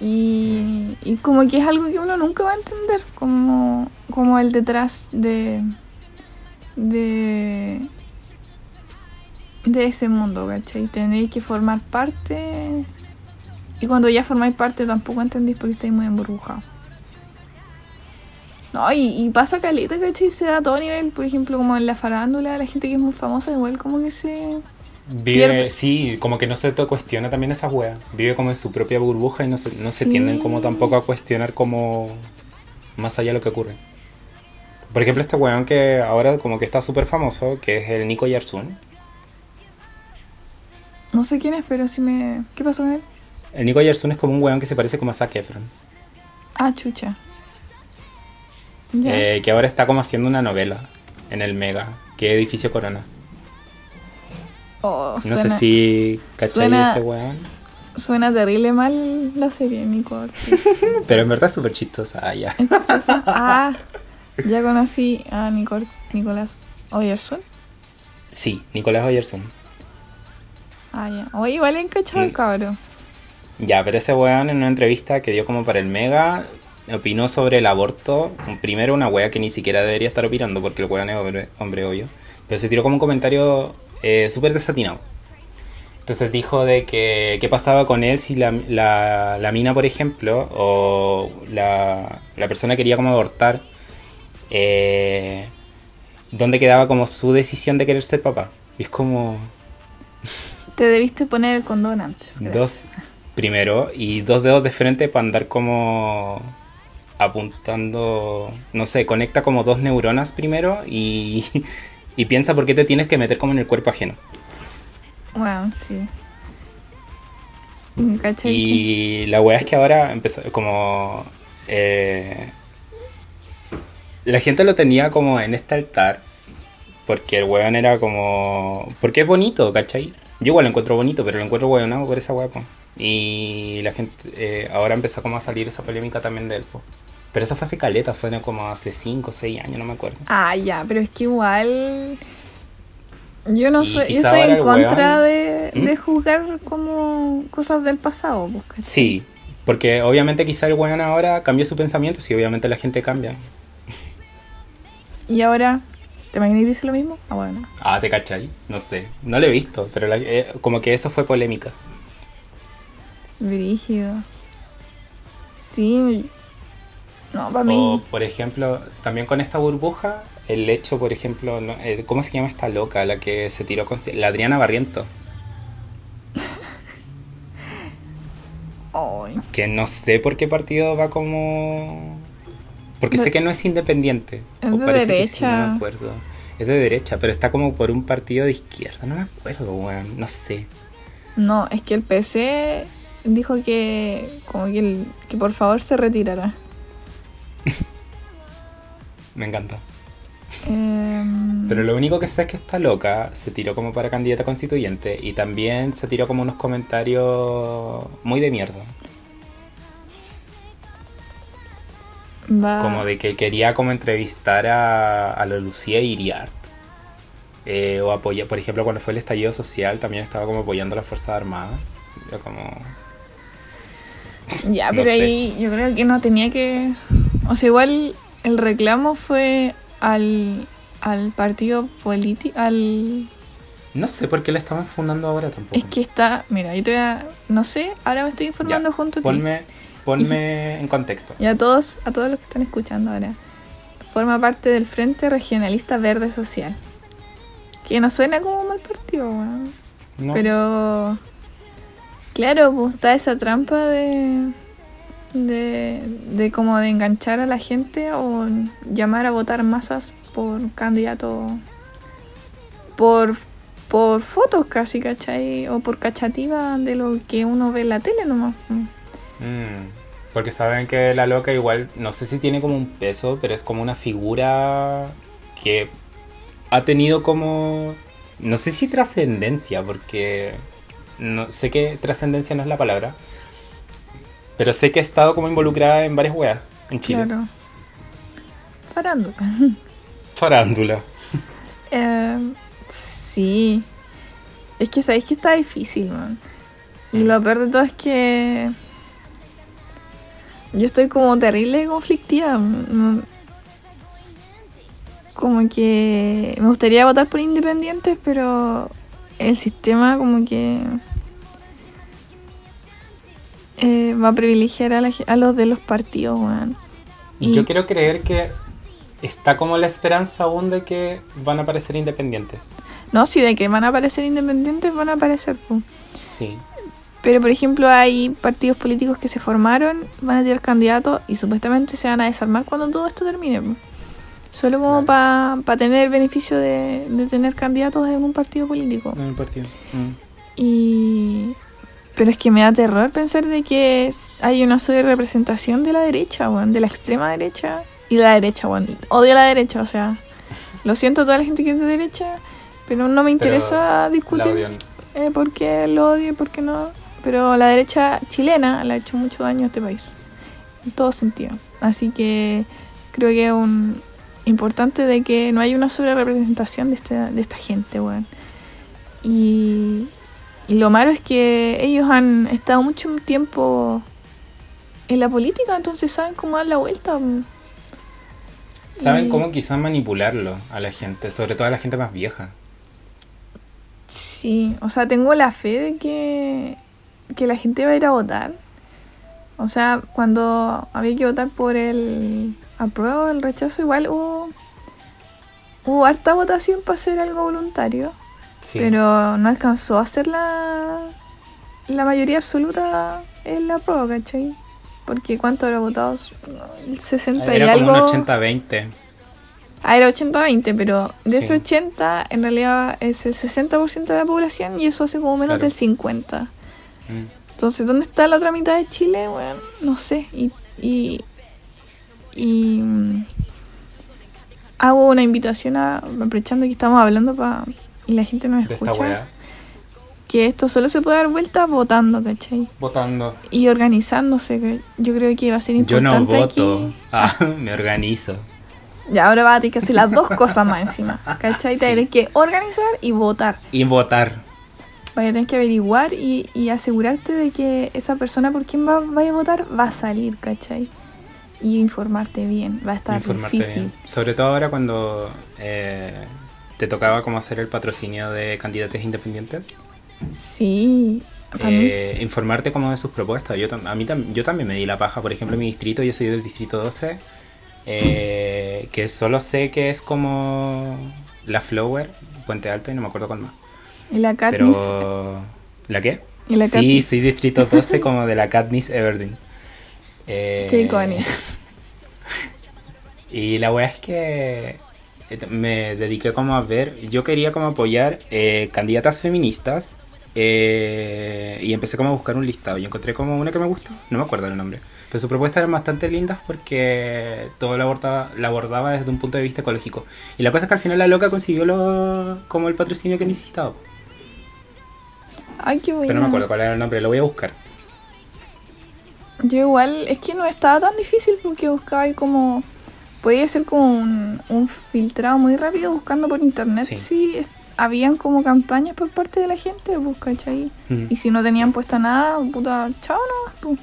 Y, y como que es algo que uno nunca va a entender, como, como el detrás de, de, de ese mundo, ¿cachai? Tenéis que formar parte y cuando ya formáis parte tampoco entendéis porque estáis muy emburbujados. No, y, y pasa caleta, ¿cachai? Se da a todo nivel, por ejemplo, como en la farándula, la gente que es muy famosa igual como que se... Vive, Pierde- sí, como que no se te cuestiona también esa weá. Vive como en su propia burbuja y no se, no se Sí. tienden como tampoco a cuestionar como más allá de lo que ocurre. Por ejemplo, este weón que ahora como que está súper famoso, que es el Nico Yarsun. No sé quién es, pero sí me... ¿Qué pasó con él? El Nico Yarsun es como un weón que se parece como a Zac Efron. Ah, chucha. Eh, que ahora está como haciendo una novela en el Mega, que es Edificio Corona. Oh, No sé si cachai ese weón. Suena terrible mal la serie, Nico. Pero en verdad es súper chistosa. Ah, ya. Ah, ya conocí a Nico, Nicolás Oyerson. Sí, Nicolás Oyerson. Ah, ya. Oye, igual encachado el Mm. cabro. Ya, pero ese weón en una entrevista que dio como para el Mega opinó sobre el aborto. Primero una wea que ni siquiera debería estar opinando porque el weón es hombre, hombre obvio. Pero se tiró como un comentario eh, súper desatinado. Entonces dijo de que qué pasaba con él si la, la, la mina, por ejemplo, o la, la persona quería como abortar, eh, dónde quedaba como su decisión de querer ser papá. Y es como... Te debiste poner el condón antes. creo. Dos primero y dos dedos de frente para andar como apuntando, no sé, conecta como dos neuronas primero y, y piensa por qué te tienes que meter como en el cuerpo ajeno. Bueno, sí. Mm. Y la weá es que ahora empezó como... eh, la gente lo tenía como en este altar. Porque el weón era como. Porque es bonito, ¿cachai? Yo igual lo encuentro bonito, pero lo encuentro weonado por esa weá, po. Y la gente. eh, ahora empezó como a salir esa polémica también de él, po. Pero eso fue hace caleta, fue como hace 5 o 6 años, no me acuerdo. Ah, ya, pero es que igual. Yo no soy. Yo estoy en contra weón- de, ¿Mm? de juzgar como cosas del pasado. pues. Sí, porque obviamente quizá el weón ahora cambió su pensamiento, sí, obviamente la gente cambia. Y ahora, ¿te imaginas que dice lo mismo? Ah, bueno. Ah, ¿te cachai? No sé, no lo he visto, pero la- eh, como que eso fue polémica. Brígido. Sí. No, para O, mí. por ejemplo, también con esta burbuja, el hecho, por ejemplo, no- eh, ¿cómo se llama esta loca? La que se tiró con... La Adriana Barriento. Ay, Que no sé por qué partido va como... Porque De- sé que no es independiente. Es O de parece que sí, no derecha. me acuerdo. Es de derecha, pero está como por un partido de izquierda. No me acuerdo, weón. No sé. No, es que el PC dijo que. Como que, el- que por favor se retirara. Me encanta. Em, Pero lo único que sé es que esta loca se tiró como para candidata constituyente y también se tiró como unos comentarios muy de mierda. Como de que quería como entrevistar a, a la Lucía Iriart. Eh, o apoyar, por ejemplo, cuando fue el estallido social, también estaba como apoyando a las Fuerzas Armadas. Yo como... Ya, no pero sé. ahí yo creo que no tenía que. O sea, igual el reclamo fue al, al partido político. Al. No sé por qué la estaban fundando ahora tampoco. Es que está. Mira, yo te voy a. No sé, ahora me estoy informando Ya, junto a ti. Ponme, ponme en contexto. Y a todos, a todos los que están escuchando ahora. Forma parte del Frente Regionalista Verde Social. Que no suena como un mal partido, weón. ¿no? Pero. Claro, pues está esa trampa de. De, de como de enganchar a la gente o llamar a votar masas por candidato por por fotos casi, ¿cachai? O por cachativa de lo que uno ve en la tele nomás. Mm, porque saben que la loca igual, no sé si tiene como un peso, pero es como una figura que ha tenido como, no sé si trascendencia, porque no sé que trascendencia no es la palabra, pero sé que ha estado como involucrada en varias weas en Chile. Claro. Farándula. Farándula. Eh, sí. Es que sabéis que está difícil, man. Y lo peor de todo es que. Yo estoy como terrible conflictiva. Como que me gustaría votar por independientes, pero el sistema como que eh, va a privilegiar a, la a los de los partidos, weón. Y- Yo quiero creer que está como la esperanza aún de que van a aparecer independientes. No, si de que van a aparecer independientes, van a aparecer. po. Sí. Pero, por ejemplo, hay partidos políticos que se formaron, van a tener candidatos y supuestamente se van a desarmar cuando todo esto termine. po. Solo como para tener el beneficio de, de tener candidatos en un partido político. En el partido. Mm. Y... Pero es que me da terror pensar de que hay una representación de la derecha, weón, de la extrema derecha y de la derecha, weón. Odio a la derecha, o sea, lo siento a toda la gente que es de derecha, pero no me interesa Pero discutir eh, por qué lo odio y por qué no. Pero la derecha chilena le ha hecho mucho daño a este país, en todo sentido. Así que creo que es un importante de que no hay una sobrerepresentación de esta, de esta gente, weón. Y, y lo malo es que ellos han estado mucho tiempo en la política, entonces saben cómo dar la vuelta. Saben Y- cómo quizás manipularlo a la gente, sobre todo a la gente más vieja. Sí, o sea, tengo la fe de que, que la gente va a ir a votar. O sea, cuando había que votar por el apruebo, el rechazo, igual hubo, hubo harta votación para hacer algo voluntario. Sí. Pero no alcanzó a ser la, la mayoría absoluta en la prueba, ¿cachai? Porque ¿cuánto era votado? El 60 y Era como algo. un 80-20. Ah, era 80-20, pero de Sí. ese 80 en realidad es el 60% de la población y eso hace como menos Claro. del 50. Mm. Entonces, ¿dónde está la otra mitad de Chile? Bueno, no sé. Y, y, y, mm, hago una invitación a, aprovechando que estamos hablando pa, y la gente nos De esta escucha, weá. que esto solo se puede dar vuelta votando, ¿cachai? Votando. Y organizándose, que yo creo que va a ser Yo importante no voto. aquí. Ah, me organizo. Y ahora vas a tener que hacer las dos cosas más encima, ¿cachai? Te Sí. tienes que organizar y votar. Y votar. Vaya a tener que averiguar y, y asegurarte de que esa persona por quien va, vaya a votar va a salir, ¿cachai? Y informarte bien, va a estar informarte difícil. bien. Sobre todo ahora cuando eh, te tocaba como hacer el patrocinio de candidatos independientes. Sí, Eh, informarte como de sus propuestas. Yo, a mí tam- yo también me di la paja. Por ejemplo, en mi distrito, yo soy del distrito 12, eh, que solo sé que es como la Flower, Puente Alto y no me acuerdo cuál más. Y la Katniss, Pero... ¿La qué? Y la sí, Katniss. soy distrito 12 como de la Katniss Everdeen. Eh, Qué icónico. Y la weá es que eh, me dediqué como a ver, yo quería como apoyar eh, candidatas feministas eh, y empecé como a buscar un listado. Y encontré como una que me gustó, no me acuerdo el nombre. Pero sus propuestas eran bastante lindas porque todo lo abordaba, la abordaba desde un punto de vista ecológico. Y la cosa es que al final la loca consiguió lo, como el patrocinio que necesitaba. Ay, qué bueno. Pero no me acuerdo cuál era el nombre, lo voy a buscar. Yo igual, es que no estaba tan difícil porque buscaba ahí como... Podía ser como un, un filtrado muy rápido buscando por internet. Sí. Habían como campañas por parte de la gente, pues, ¿cachai? Mm. Y si no tenían puesta nada, puta, chao nomás, pues.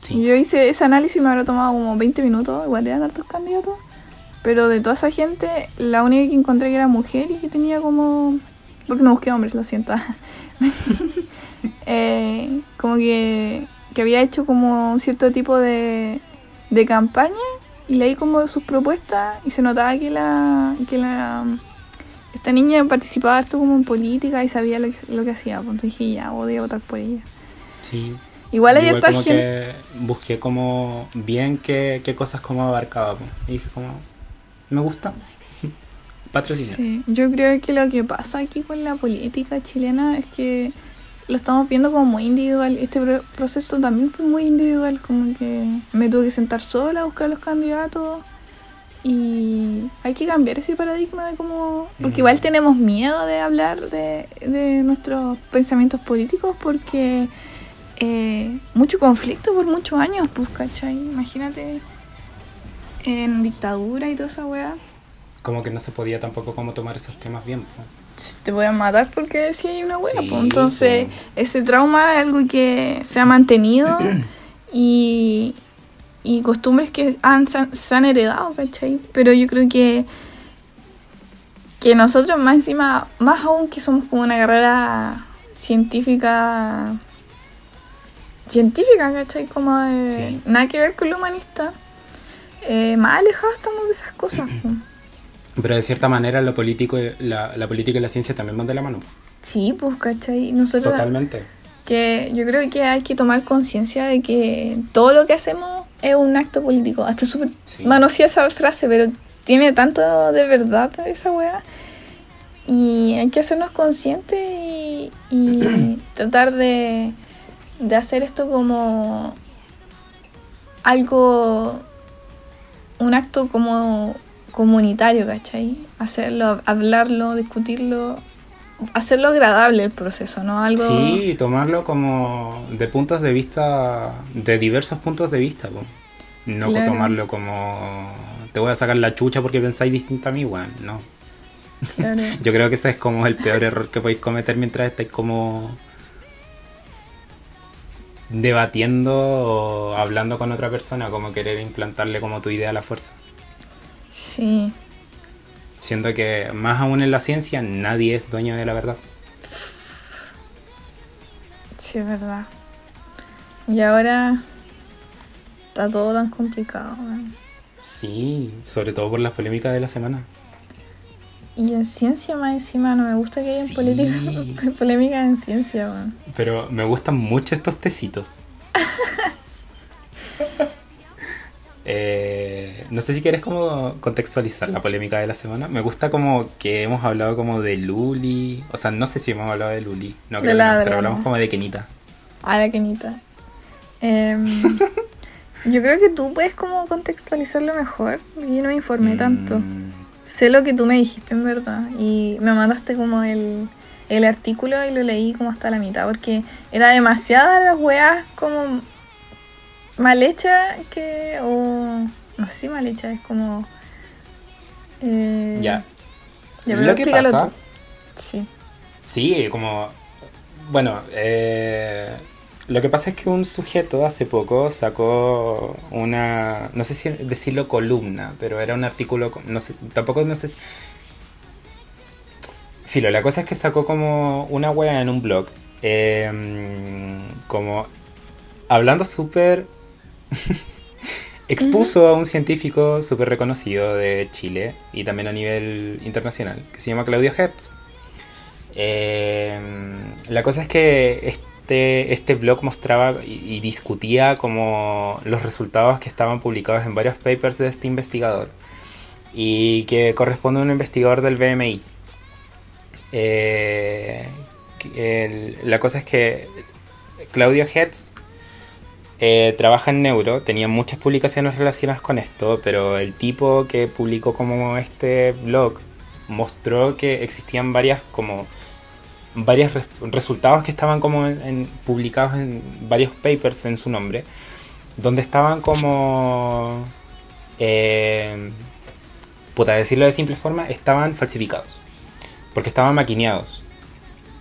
Sí. Yo hice ese análisis, me habrá tomado como 20 minutos, igual eran hartos candidatos. Pero de toda esa gente, la única que encontré que era mujer y que tenía como... Porque no busqué hombres, lo siento. Eh, como que, que había hecho como un cierto tipo de, de campaña y leí como sus propuestas y se notaba que la... Que la esta niña participaba harto como en política y sabía lo que, lo que hacía. Pues entonces dije, ya, voy a votar por ella. Sí. Igual hay como gente... que busqué como bien qué, qué cosas como abarcaba. po. Y dije como, me gusta. Patrocinio. Sí, yo creo que lo que pasa aquí con la política chilena es que lo estamos viendo como muy individual. Este pro- proceso también fue muy individual, como que me tuve que sentar sola a buscar los candidatos y hay que cambiar ese paradigma de cómo... Porque igual tenemos miedo de hablar de, de nuestros pensamientos políticos porque eh, mucho conflicto por muchos años, pues, ¿cachai? Imagínate en dictadura y toda esa weá. Como que no se podía tampoco como tomar esos temas bien. te voy a matar porque decía hay una wea, Sí, pues. Entonces, ese trauma es algo que se ha mantenido y, y costumbres que han, se, han, se han heredado, ¿cachai? Pero yo creo que que nosotros más encima, más aún que somos como una carrera científica científica, ¿cachai? Como de Sí. nada que ver con lo humanista, eh, más alejados estamos de esas cosas. Pero de cierta manera la, político, la, la política y la ciencia también van de la mano. Sí, pues, ¿cachai? Nosotros Totalmente. que yo creo que hay que tomar conciencia de que todo lo que hacemos es un acto político. Hasta súper Sí. esa frase, pero tiene tanto de verdad esa weá. Y hay que hacernos conscientes y, y tratar de, de hacer esto como algo, un acto como comunitario, ¿cachai? Hacerlo, hablarlo, discutirlo, hacerlo agradable el proceso, ¿no? Algo... Sí, tomarlo como de puntos de vista, de diversos puntos de vista. po. No Claro. tomarlo como te voy a sacar la chucha porque pensáis distinto a mí, weón. No. Claro. Yo creo que ese es como el peor error que podéis cometer mientras estáis como debatiendo o hablando con otra persona, como querer implantarle como tu idea a la fuerza. Sí, Siendo que más aún en la ciencia nadie es dueño de la verdad. sí, es verdad. Y ahora está todo tan complicado. weón. Sí, sobre todo por las polémicas de la semana. Y en ciencia más encima no me gusta que haya Sí. política- polémica en ciencia. weón. Pero me gustan mucho estos tecitos. Eh, no sé si quieres como contextualizar la polémica de la semana. Me gusta como que hemos hablado como de Luli. O sea, no sé si hemos hablado de Luli. No creo no, pero hablamos como de Kenita. A la Kenita. Em, Yo creo que tú puedes como contextualizarlo mejor. Yo no me informé tanto. Mm, Sé lo que tú me dijiste en verdad. Y me mandaste como el, el artículo y lo leí como hasta la mitad. Porque era demasiada las weas como mal hecha que. o. no sé si mal hecha, es como. eh, Ya. Lo que pasa- tú. Sí. Sí, como... Bueno, eh, lo que pasa es que un sujeto hace poco sacó una... No sé si decirlo columna, pero era un artículo... No sé, tampoco no sé si... Filo, la cosa es que sacó como una wea en un blog. eh, como hablando súper... expuso a un científico súper reconocido de Chile y también a nivel internacional, que se llama Claudio Hertz. Eh, la cosa es que este, este blog mostraba y, discutía como los resultados que estaban publicados en varios papers de este investigador y que corresponde a un investigador del BMI. Eh, la cosa es que Claudio Hertz eh, trabaja en neuro, tenía muchas publicaciones relacionadas con esto, pero el tipo que publicó como este blog mostró que existían varias como varios res- resultados que estaban como en- publicados en varios papers en su nombre, donde estaban como eh, puta decirlo de simple forma, estaban falsificados, porque estaban maquineados.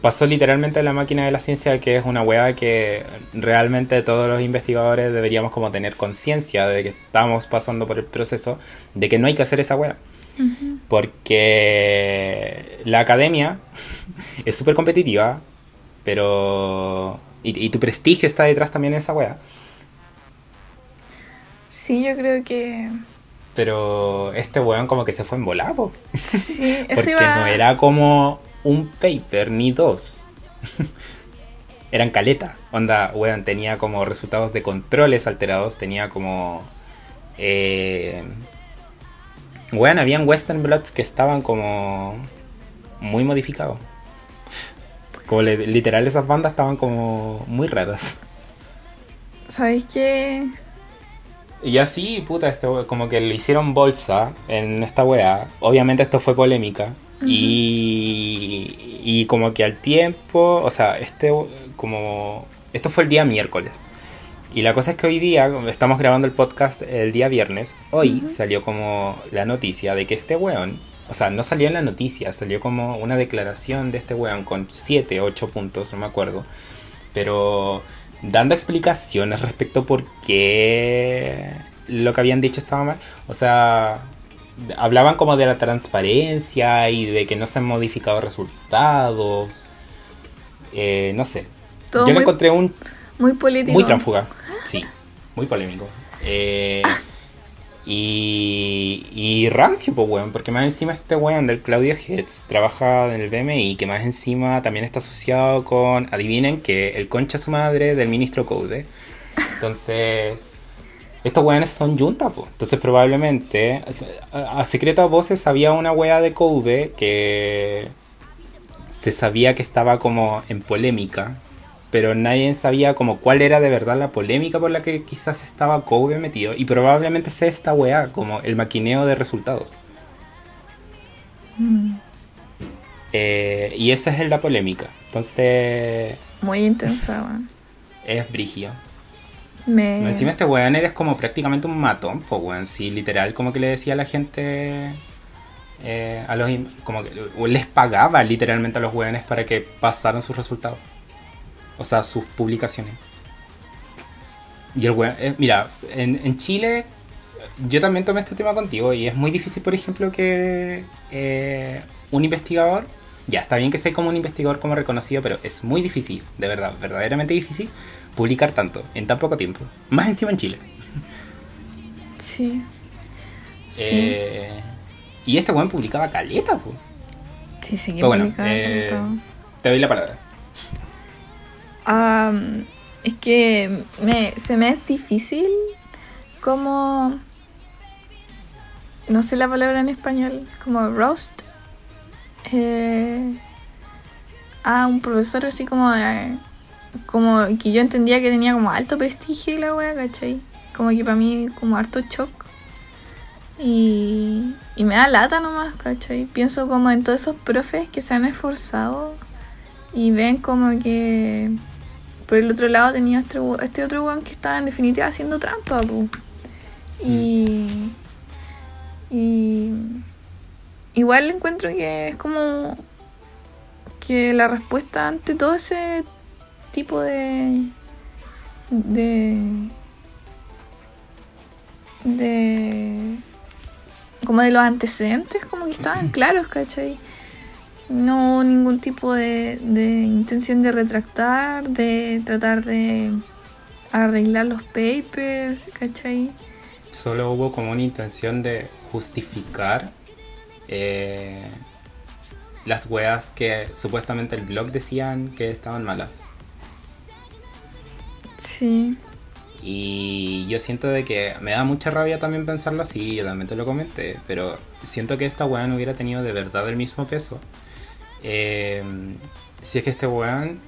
Pasó literalmente a la máquina de la ciencia, que es una weá que realmente todos los investigadores deberíamos como tener conciencia de que estamos pasando por el proceso, de que no hay que hacer esa weá. Porque la academia es súper competitiva, pero... Y, y tu prestigio está detrás también de esa weá. Sí, yo creo que. Pero este weón como que se fue en volado. Sí, Porque iba. no era como un paper ni dos. Eran caleta. Onda, weón, tenía como resultados de controles alterados. Tenía como. Eh, weón, habían Western Blots que estaban como. Muy modificados. Como le- literal, esas bandas estaban como muy raras. ¿Sabéis qué? Y así, puta, este, como que lo hicieron bolsa en esta weá. Obviamente esto fue polémica. Y, y como que al tiempo, o sea, este como... Esto fue el día miércoles. Y la cosa es que hoy día, estamos grabando el podcast el día viernes, hoy salió como la noticia de que este weón, o sea, no salió en la noticia, salió como una declaración de este weón con 7, 8 puntos, no me acuerdo, pero dando explicaciones respecto por qué lo que habían dicho estaba mal. O sea, hablaban como de la transparencia y de que no se han modificado resultados. Eh, no sé. Todo Yo lo encontré un Muy político. muy transfuga. Sí, muy polémico. Eh, y, y rancio, pues, weón, porque más encima este weón del Claudio Hetz trabaja en el BMI, que más encima también está asociado con, adivinen, que el concha su madre del ministro Code. Entonces, estos weones son junta, pues. Entonces, probablemente, a, a secretas voces había una wea de Code que se sabía que estaba como en polémica, pero nadie sabía como cuál era de verdad la polémica por la que quizás estaba Kobe metido y probablemente sea esta weá, como el maquineo de resultados. Mm, Eh, y esa es la polémica. Entonces, Muy intensa, es brigio. Encima este weón eres como prácticamente un matón, pues weón, sí, literal, como que le decía a la gente, eh, a los, como que les pagaba literalmente a los weones para que pasaran sus resultados. O sea, sus publicaciones. Y el weón, eh, mira, en, en Chile, yo también tomé este tema contigo y es muy difícil, por ejemplo, que eh, un investigador, ya está bien que sea como un investigador como reconocido, pero es muy difícil, de verdad, verdaderamente difícil, publicar tanto en tan poco tiempo. Más encima en Chile. Sí. Sí. Eh, y este weón publicaba caleta, pues. sí, sí, que Pero bueno, eh, te doy la palabra. Es que me, se me es difícil como... No sé la palabra en español, como roast. eh, a un profesor así como de- Como que yo entendía que tenía como alto prestigio y la wea, ¿cachai? como que para mí como harto shock. Y, y me da lata nomás, ¿cachai? Pienso como en todos esos profes que se han esforzado y ven como que por el otro lado tenía este, este otro weón que estaba en definitiva haciendo trampa, po. Y, y igual encuentro que es como que la respuesta ante todo ese tipo de de de como de los antecedentes como que estaban claros, ¿cachai? No ningún tipo de, de intención de retractar, de tratar de arreglar los papers, ¿cachai? Solo hubo como una intención de justificar eh, las weas que supuestamente el blog decían que estaban malas. Sí. Y yo siento de que me da mucha rabia también pensarlo así, yo también te lo comenté, pero siento que esta weá no hubiera tenido de verdad el mismo peso. Eh, si es que este weón,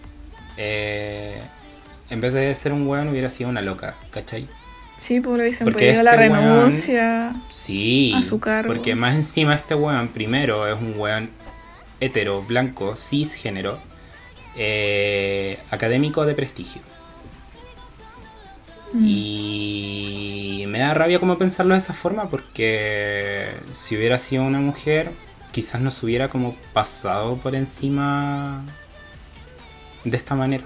eh, en vez de ser un weón, hubiera sido una loca, ¿cachai? Sí, le hubiesen Porque la este weón- renuncia. Sí, A su cargo. porque más encima este weón, primero, es un weón hetero, blanco, cisgénero, eh, académico de prestigio. Mm. Y me da rabia como pensarlo de esa forma porque si hubiera sido una mujer, quizás nos hubiera como pasado por encima de esta manera.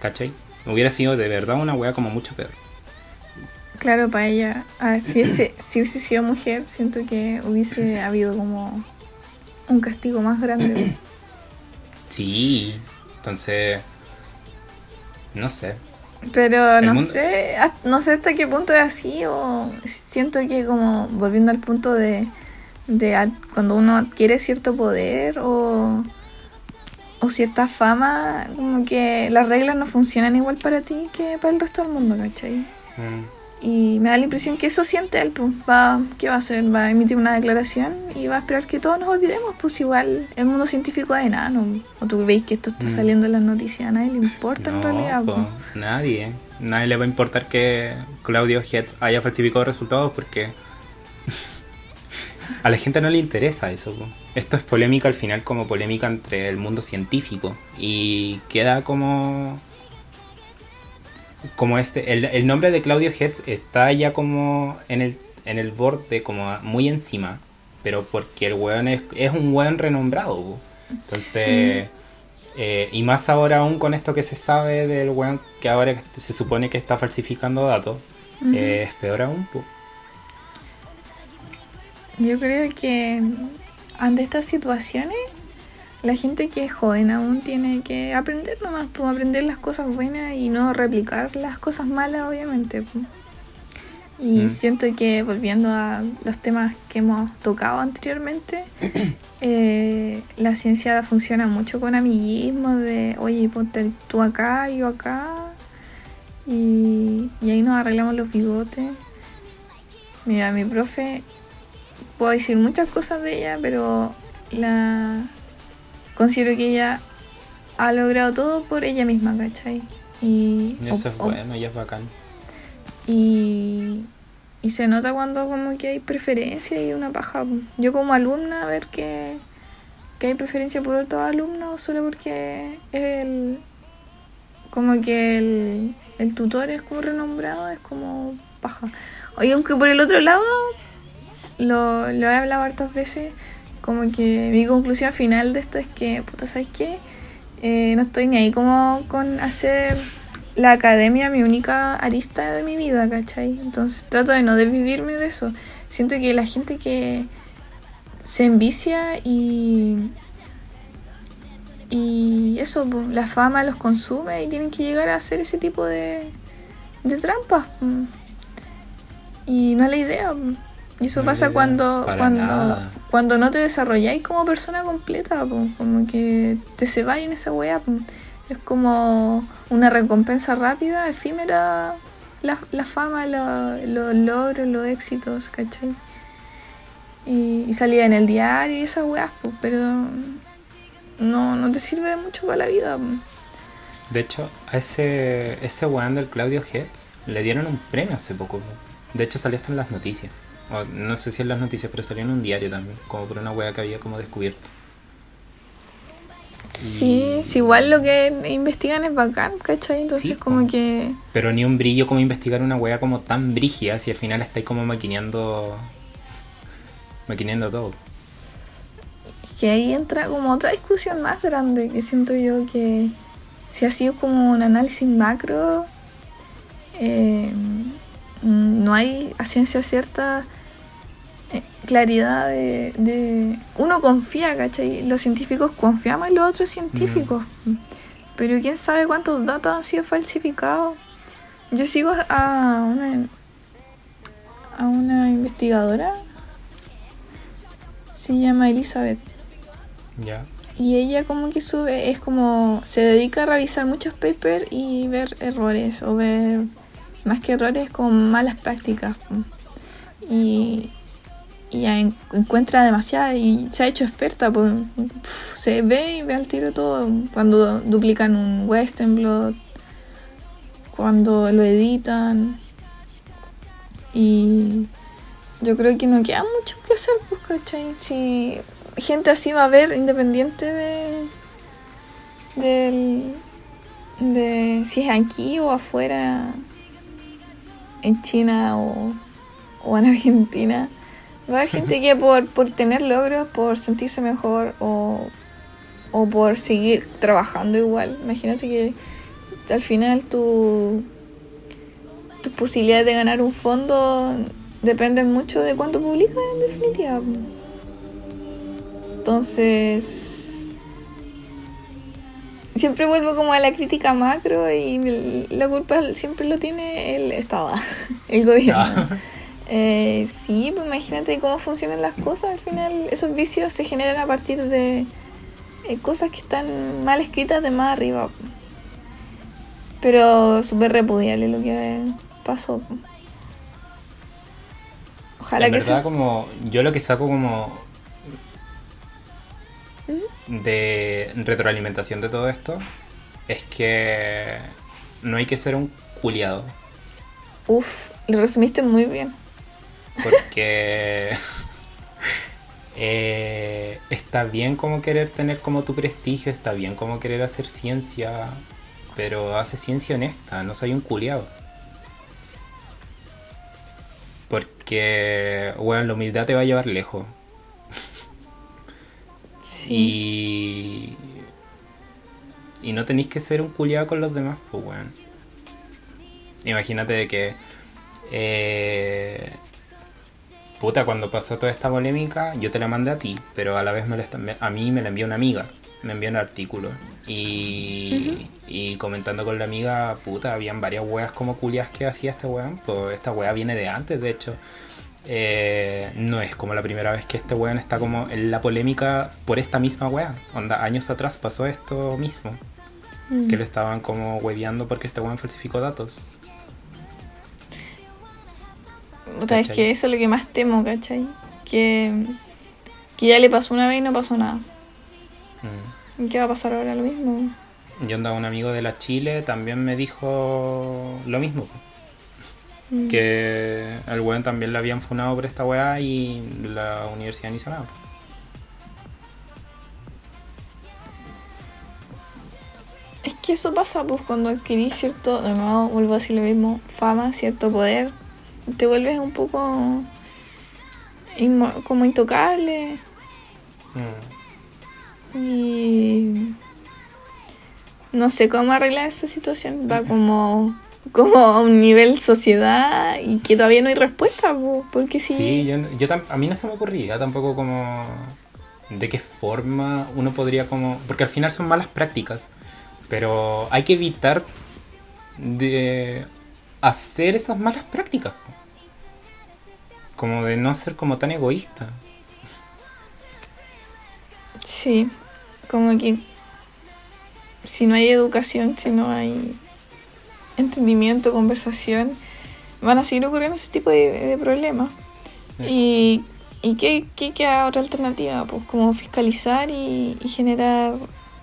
¿Cachai? Hubiera sido de verdad una wea como mucho peor. Claro, para ella, ah, si, ese- si hubiese sido mujer, siento que hubiese habido como un castigo más grande. Sí, entonces, no sé. Pero no mundo- sé, no sé hasta qué punto es así o siento que como volviendo al punto de, de ad- cuando uno adquiere cierto poder o, o cierta fama, como que las reglas no funcionan igual para ti que para el resto del mundo, ¿cachai? Mm, Y me da la impresión que eso siente él, pues va, ¿qué va a hacer? Va a emitir una declaración y va a esperar que todos nos olvidemos, pues igual el mundo científico es enano. O tú veis que esto está Mm. saliendo en las noticias, a nadie le importa en No, realidad. po, pues. nadie. Nadie le va a importar que Claudio Hetz haya falsificado resultados porque a la gente no le interesa eso. po. Esto es polémica al final como polémica entre el mundo científico y queda como como este el, el nombre de Claudio Hetz está ya como en el en el borde como muy encima, pero porque el weón es, es un weón renombrado. Entonces, eh, y más ahora aún con esto que se sabe del weón que ahora se supone que está falsificando datos, eh, es peor aún. po. Yo creo que ante estas situaciones, la gente que es joven aún tiene que aprender nomás, pues, aprender las cosas buenas y no replicar las cosas malas, obviamente. pues. Y Mm. siento que volviendo a los temas que hemos tocado anteriormente, eh, la ciencia funciona mucho con amiguismo de, oye, ponte tú acá, yo acá, y, y ahí nos arreglamos los bigotes. Mira, mi profe, puedo decir muchas cosas de ella, pero la considero que ella ha logrado todo por ella misma, ¿cachai? Y, Y eso es o- bueno y es bacán. y, y se nota cuando como que hay preferencia y una paja. Yo como alumna, ver que, que hay preferencia por otros alumnos solo porque es el... Como que el, el tutor es como renombrado, es como paja. Oye, aunque por el otro lado, lo, lo he hablado hartas veces, como que mi conclusión final de esto es que, puta, ¿sabes qué? Eh, no estoy ni ahí como con hacer la academia mi única arista de mi vida, ¿cachai? Entonces trato de no desvivirme de eso. Siento que la gente que se envicia y... Y eso, la fama los consume y tienen que llegar a hacer ese tipo de, de trampas. Y no es la idea. Y eso No pasa cuando, cuando, nada. Cuando no te desarrolláis como persona completa, como que te se vaya en esa weá. po. Es como una recompensa rápida, efímera, la, fama, lo- los logros, los éxitos, ¿cachai? Y, salía en el diario y esas weas, po, pero no, no te sirve de mucho para la vida. De hecho, a ese, ese weón del Claudio Hetz le dieron un premio hace poco. De hecho, salió hasta en las noticias. O, no sé si en las noticias, pero salió en un diario también. Como por una wea que había como descubierto. Sí, si igual lo que investigan es bacán, ¿cachai? Entonces Sí, como que... Pero ni un brillo como investigar una wea como tan brígida si al final estáis como maquineando. Maquineando todo. Es que ahí entra como otra discusión más grande que siento yo que si ha sido como un análisis macro, eh, no hay a ciencia cierta claridad de, de- Uno confía, ¿cachai? Los científicos confiamos en los otros científicos, pero quién sabe cuántos datos han sido falsificados. Yo sigo a una, a una investigadora, se llama Elizabeth. Ya. Y ella como que sube, es como, se dedica a revisar muchos papers y ver errores, o ver, más que errores, como malas prácticas. Y, y en- encuentra demasiada y se ha hecho experta, pues se ve y ve al tiro todo, cuando duplican un western cuando lo editan. Y yo creo que no queda mucho que hacer, pues, ¿cachai? Si gente así va a ver independiente de. del. de si es aquí o afuera, en China o, o en Argentina. A haber gente que por, por tener logros, por sentirse mejor o, o por seguir trabajando igual. Imagínate que al final tu, tus posibilidades de ganar un fondo dependen mucho de cuánto publicas en definitiva. Entonces, siempre vuelvo como a la crítica macro y la culpa siempre lo tiene el Estado, el gobierno. Eh, sí, pues imagínate cómo funcionan las cosas. Al final, esos vicios se generan a partir de eh, cosas que están mal escritas de más arriba. Pero súper repudiable lo que pasó. Ojalá en que verdad, sea. como. Yo lo que saco como. de retroalimentación de todo esto es que no hay que ser un culiado. Uf, lo resumiste muy bien. Porque eh, está bien como querer tener como tu prestigio, está bien como querer hacer ciencia, pero hace ciencia honesta, no soy un culiado. Porque, bueno, la humildad te va a llevar lejos. Sí. Y. Y no tenéis que ser un culiado con los demás, pues, weón. Imagínate de que. eh, puta, cuando pasó toda esta polémica, yo te la mandé a ti, pero a la vez me la a mí me la envió una amiga. Me envió un artículo. Y, y comentando con la amiga, puta, habían varias weas como culias que hacía este weón. Pues esta wea viene de antes, de hecho. Eh, no es como la primera vez que este weón está como en la polémica por esta misma wea. Onda, años atrás pasó esto mismo. Que lo estaban como hueveando porque este weón falsificó datos. Otra ¿cachai? que eso es lo que más temo, ¿cachai? Que, que ya le pasó una vez y no pasó nada. Mm. ¿Y qué va a pasar ahora? Lo mismo. Yo andaba un amigo de la Chile, también me dijo lo mismo. Mm. Que al weón también le habían funado por esta weá y la universidad no hizo nada. Es que eso pasa, pues, cuando adquirís cierto, de nuevo vuelvo a decir lo mismo, fama, cierto poder, te vuelves un poco inmo- como intocable Mm. y no sé cómo arreglar esa situación. Va como, como a un nivel sociedad y que todavía no hay respuesta, pues, porque si... Sí, yo, yo a mí no se me ocurría tampoco como de qué forma uno podría como... Porque al final son malas prácticas, pero hay que evitar de hacer esas malas prácticas. po. Como de no ser como tan egoísta. Sí, como que si no hay educación, si no hay entendimiento, conversación, van a seguir ocurriendo ese tipo de, de problemas. Y, y ¿qué, qué queda otra alternativa? Pues como fiscalizar y, y generar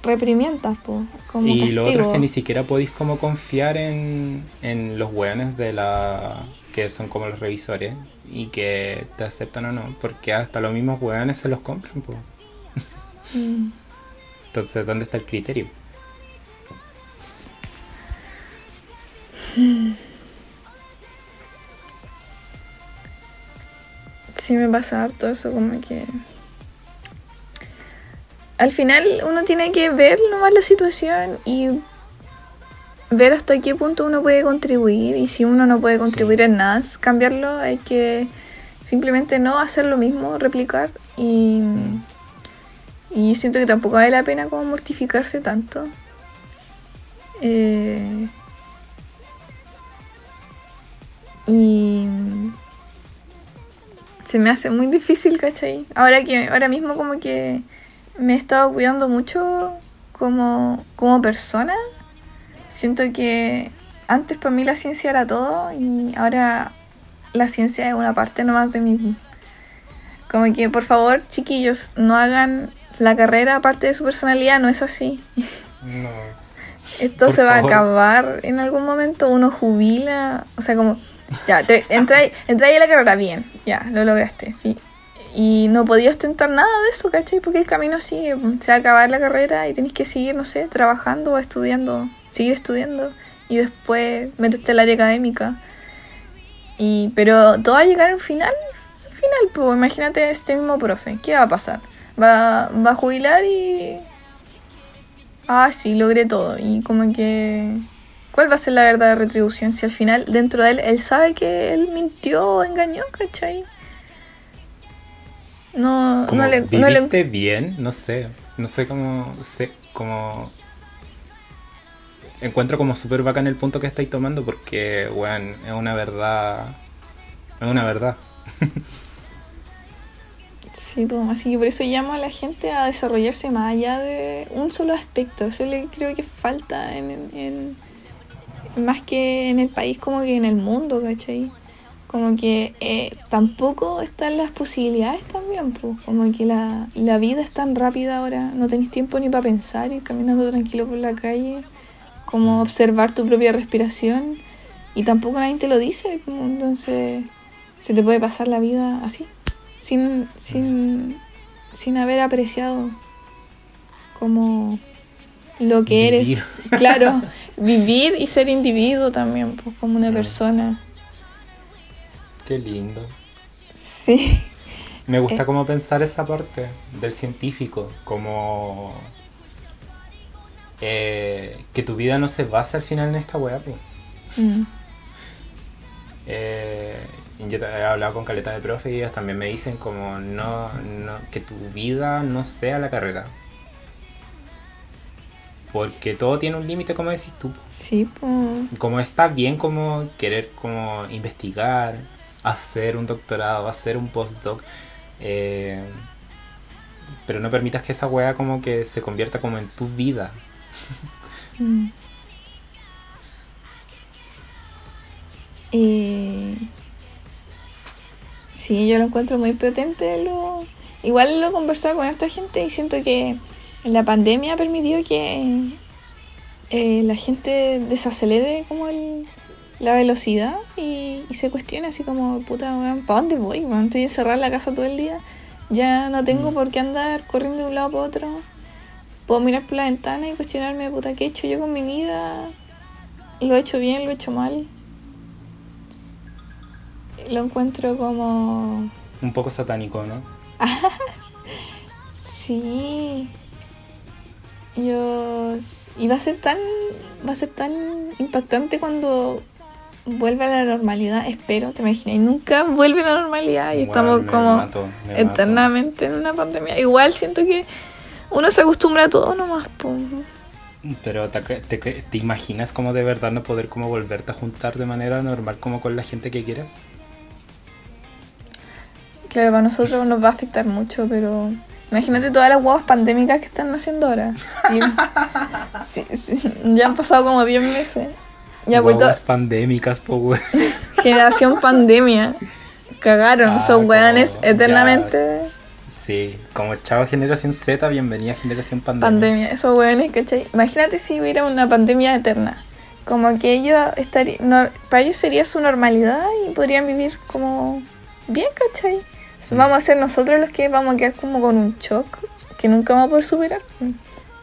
reprimientas, po, como Y lo otro es castigo. que ni siquiera podéis como confiar en, en los weones de la que son como los revisores y que te aceptan o no, porque hasta los mismos weones se los compran. Mm. Entonces, ¿dónde está el criterio? Sí, me pasa harto eso, como que... Al final uno tiene que ver nomás la situación y ver hasta qué punto uno puede contribuir y si uno no puede contribuir Sí. en nada, cambiarlo, hay que simplemente no hacer lo mismo, replicar y, y siento que tampoco vale la pena como mortificarse tanto. Eh, y se me hace muy difícil, ¿cachai? Ahora que ahora mismo como que me he estado cuidando mucho como, como persona. Siento que antes para mí la ciencia era todo y ahora la ciencia es una parte nomás de mí. Como que por favor, chiquillos, no hagan la carrera parte de su personalidad, no es así. No. Esto se va favor. a acabar en algún momento, uno jubila, o sea, como, ya, entra, ahí a la carrera bien, ya, lo lograste. Y, y no podía ostentar nada de eso, ¿cachai? Porque el camino sigue, se va a acabar la carrera y tenés que seguir, no sé, trabajando o estudiando, seguir estudiando y después meterte al área académica. Y, pero todo va a llegar a un final, al final, pues imagínate este mismo profe, ¿qué va a pasar? Va, va a jubilar y ah, sí, logré todo. Y como que, ¿cuál va a ser la verdadera retribución? Si al final, dentro de él, él sabe que él mintió, engañó, ¿cachai? No, Como no le... No viviste le bien, no sé. No sé cómo. Sé, como. Encuentro como súper bacán el punto que estáis tomando porque, weón, es una verdad. Es una verdad. Sí, pues, así que por eso llamo a la gente a desarrollarse más allá de un solo aspecto. Eso le creo que falta en, en- en- más que en el país como que en el mundo, ¿cachai? Como que eh, tampoco están las posibilidades también, pues. Como que la, la vida es tan rápida ahora, no tenés tiempo ni para pensar, ir caminando tranquilo por la calle, como observar tu propia respiración y tampoco nadie te lo dice, entonces se te puede pasar la vida así sin, sin, sin haber apreciado como lo que eres. Vivir. Claro, vivir y ser individuo también, pues, como una persona. Qué lindo. Sí, Me gusta Eh. como pensar esa parte del científico, como eh, que tu vida no se basa al final en esta weá. Mm, Eh, yo he hablado con caleta de profe y ellos también me dicen como no, no que tu vida no sea la carrera. Porque todo tiene un límite, como decís tú. sí, pues. Como está bien como querer como investigar, hacer un doctorado, hacer un postdoc. eh, pero no permitas que esa wea como que se convierta como en tu vida. Mm. Y sí, yo lo encuentro muy potente. Lo... Igual lo he conversado con esta gente y siento que la pandemia permitió que eh, la gente desacelere como el, la velocidad y, y se cuestione así como, puta, ¿para dónde voy? estoy encerrada en la casa todo el día. Ya no tengo por qué andar corriendo de un lado para otro. Puedo mirar por la ventana y cuestionarme, puta, ¿qué he hecho yo con mi vida? ¿Lo he hecho bien? ¿Lo he hecho mal? Lo encuentro como... Un poco satánico, ¿no? Sí. Yo... Y va a ser tan... Va a ser tan impactante cuando vuelva a la normalidad, espero, te imaginas. Y nunca vuelve a la normalidad y estamos como mato. eternamente en una pandemia. Igual siento que uno se acostumbra a todo nomás, po. Pero te, te, te imaginas como de verdad no poder como volverte a juntar de manera normal como con la gente que quieres? Claro, para nosotros nos va a afectar mucho, pero imagínate todas las huevas pandémicas que están haciendo ahora. Sí, sí, sí. Ya han pasado como 10 meses. Ya pues Guaguas pandémicas, po, generación pandemia. Cagaron, Ah, son weones ya. Sí, como chavo generación Z, bienvenida a generación pandemia. Pandemia, esos weones, ¿cachai? Imagínate si hubiera una pandemia eterna. Como que ellos estarían. No, para ellos sería su normalidad y podrían vivir como bien, ¿cachai? Vamos a ser nosotros los que vamos a quedar como con un shock que nunca vamos a poder superar.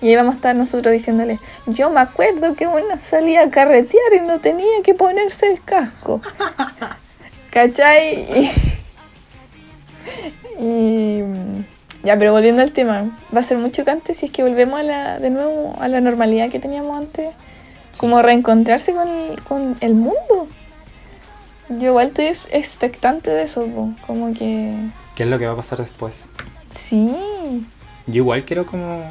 Y ahí vamos a estar nosotros diciéndole, yo me acuerdo que uno salía a carretear y no tenía que ponerse el casco. ¿Cachai? Y, ya, pero volviendo al tema, va a ser muy chocante si es que volvemos a la, de nuevo a la normalidad que teníamos antes. Sí. Como reencontrarse con el, con el mundo. Yo igual estoy ex- expectante de eso, como que... ¿Qué es lo que va a pasar después? Sí, Yo igual quiero como...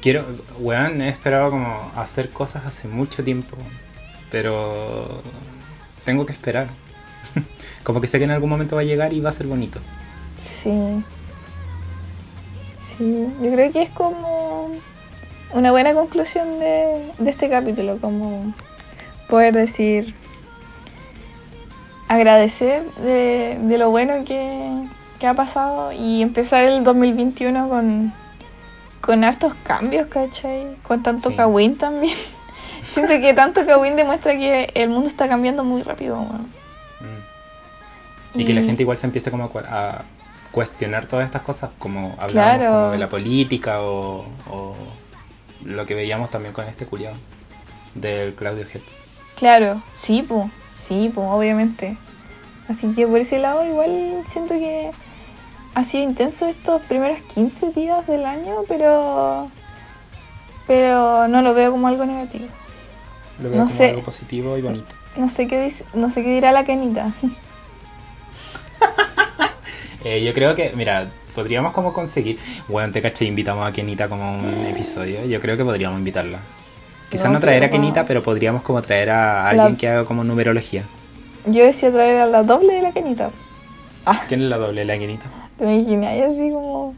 Quiero, weón, he esperado como hacer cosas hace mucho tiempo, pero tengo que esperar. Como que sé que en algún momento va a llegar y va a ser bonito. sí. Sí, yo creo que es como una buena conclusión de, de este capítulo, como poder decir, agradecer de, de lo bueno que, que ha pasado y empezar el 2021 con, con hartos cambios, ¿cachai? Con tanto Sí. Kawin también. Siento que tanto Kawin demuestra que el mundo está cambiando muy rápido. weón. Mm. Y que la Y- gente igual se empiece como a, cu- a cuestionar todas estas cosas, como hablamos Claro. como de la política o, o lo que veíamos también con este culiado del Claudio Hetz. Claro, sí, pues, sí, pues, obviamente. Así que por ese lado igual siento que ha sido intenso estos primeros 15 días del año, pero pero no lo veo como algo negativo. Lo veo No como sé. algo positivo y bonito. No sé qué dice, no sé qué dirá la Kenita. Eh, yo creo que, mira, podríamos como conseguir. Bueno, te caché, invitamos a Kenita como a un episodio. Yo creo que podríamos invitarla. Quizás No, no, traer a Kenita, pero podríamos como traer a La- alguien que haga como numerología. Yo decía traer a la doble de la Kenita. Ah, ¿Quién es la doble de la Kenita? te me imaginé ahí así como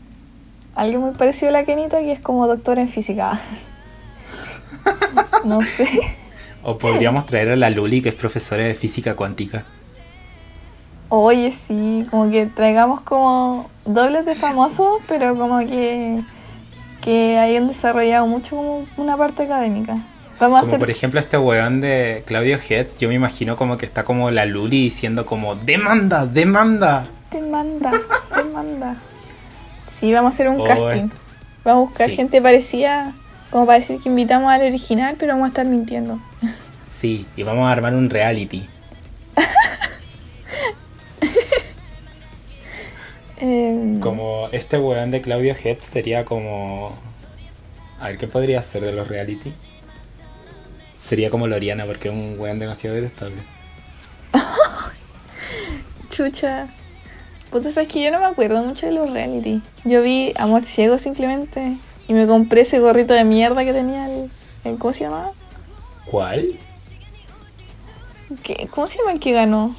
alguien muy parecido a la Kenita que es como doctora en física. No sé. O podríamos traer a la Luli, que es profesora de física cuántica. Oye, sí, como que traigamos como dobles de famosos, pero como que, que hayan desarrollado mucho como una parte académica. Vamos a Como hacer... por ejemplo este weón de Claudio Hetz, yo me imagino como que está como la Luli diciendo como demanda, demanda. Demanda, demanda. Sí, vamos a hacer un Oh, casting. Vamos a buscar sí. gente parecida, como para decir que invitamos al original, pero vamos a estar mintiendo. Sí, y vamos a armar un reality. Eh, Como este weón de Claudio Hetz sería como... A ver, ¿qué podría ser de los reality? Sería como Loriana, porque es un weón demasiado detestable. Chucha. Puta, sabes que yo no me acuerdo mucho de los reality. Yo vi Amor Ciego simplemente y me compré ese gorrito de mierda que tenía el. el- ¿Cómo se llamaba? ¿Cuál? ¿Qué- ¿Cómo se llama el que ganó?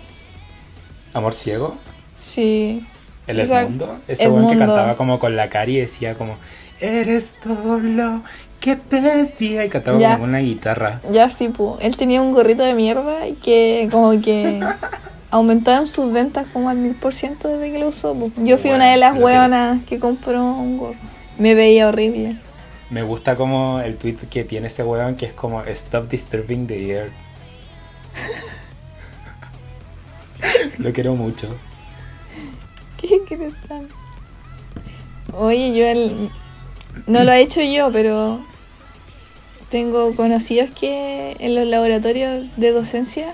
¿Amor ciego? Sí. ¿El O sea, Edmundo? Ese weón que cantaba como con la cara y decía como... Eres todo lo que pedía y cantaba Ya. como con una guitarra. Ya sí, pu. Él tenía un gorrito de mierda y que como que aumentaron sus ventas como al mil por ciento desde que lo usó. pu. Yo fui Bueno, una de las que- hueonas que compró un gorro. Me veía horrible. Me gusta como el tweet que tiene ese weón que es como Stop disturbing the earth. Lo quiero mucho. ¿Qué crees tan? Oye, yo el... no lo he hecho yo, pero tengo conocidos que en los laboratorios de docencia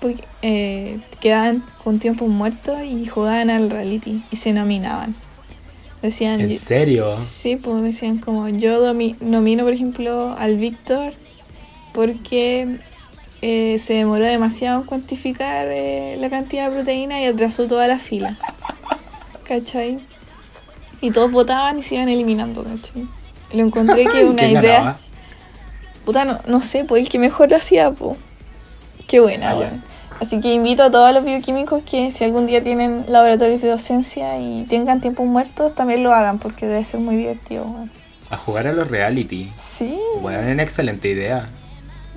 porque, eh, quedaban con tiempos muertos y jugaban al reality y se nominaban. Decían, ¿En serio? Sí, pues decían como yo nomino, por ejemplo, al Víctor porque eh, se demoró demasiado en cuantificar eh, la cantidad de proteína y atrasó toda la fila. ¿Cachai? Y todos votaban y se iban eliminando, ¿cachai? Lo encontré que una ¿Quién idea... ganaba? Puta, no, no sé, pues el que mejor lo hacía, pues. Qué buena, Ah, weón. ya. Así que invito a todos los bioquímicos que si algún día tienen laboratorios de docencia y tengan tiempos muertos, también lo hagan porque debe ser muy divertido, weón. A jugar a los reality. Sí, Weón, una excelente idea.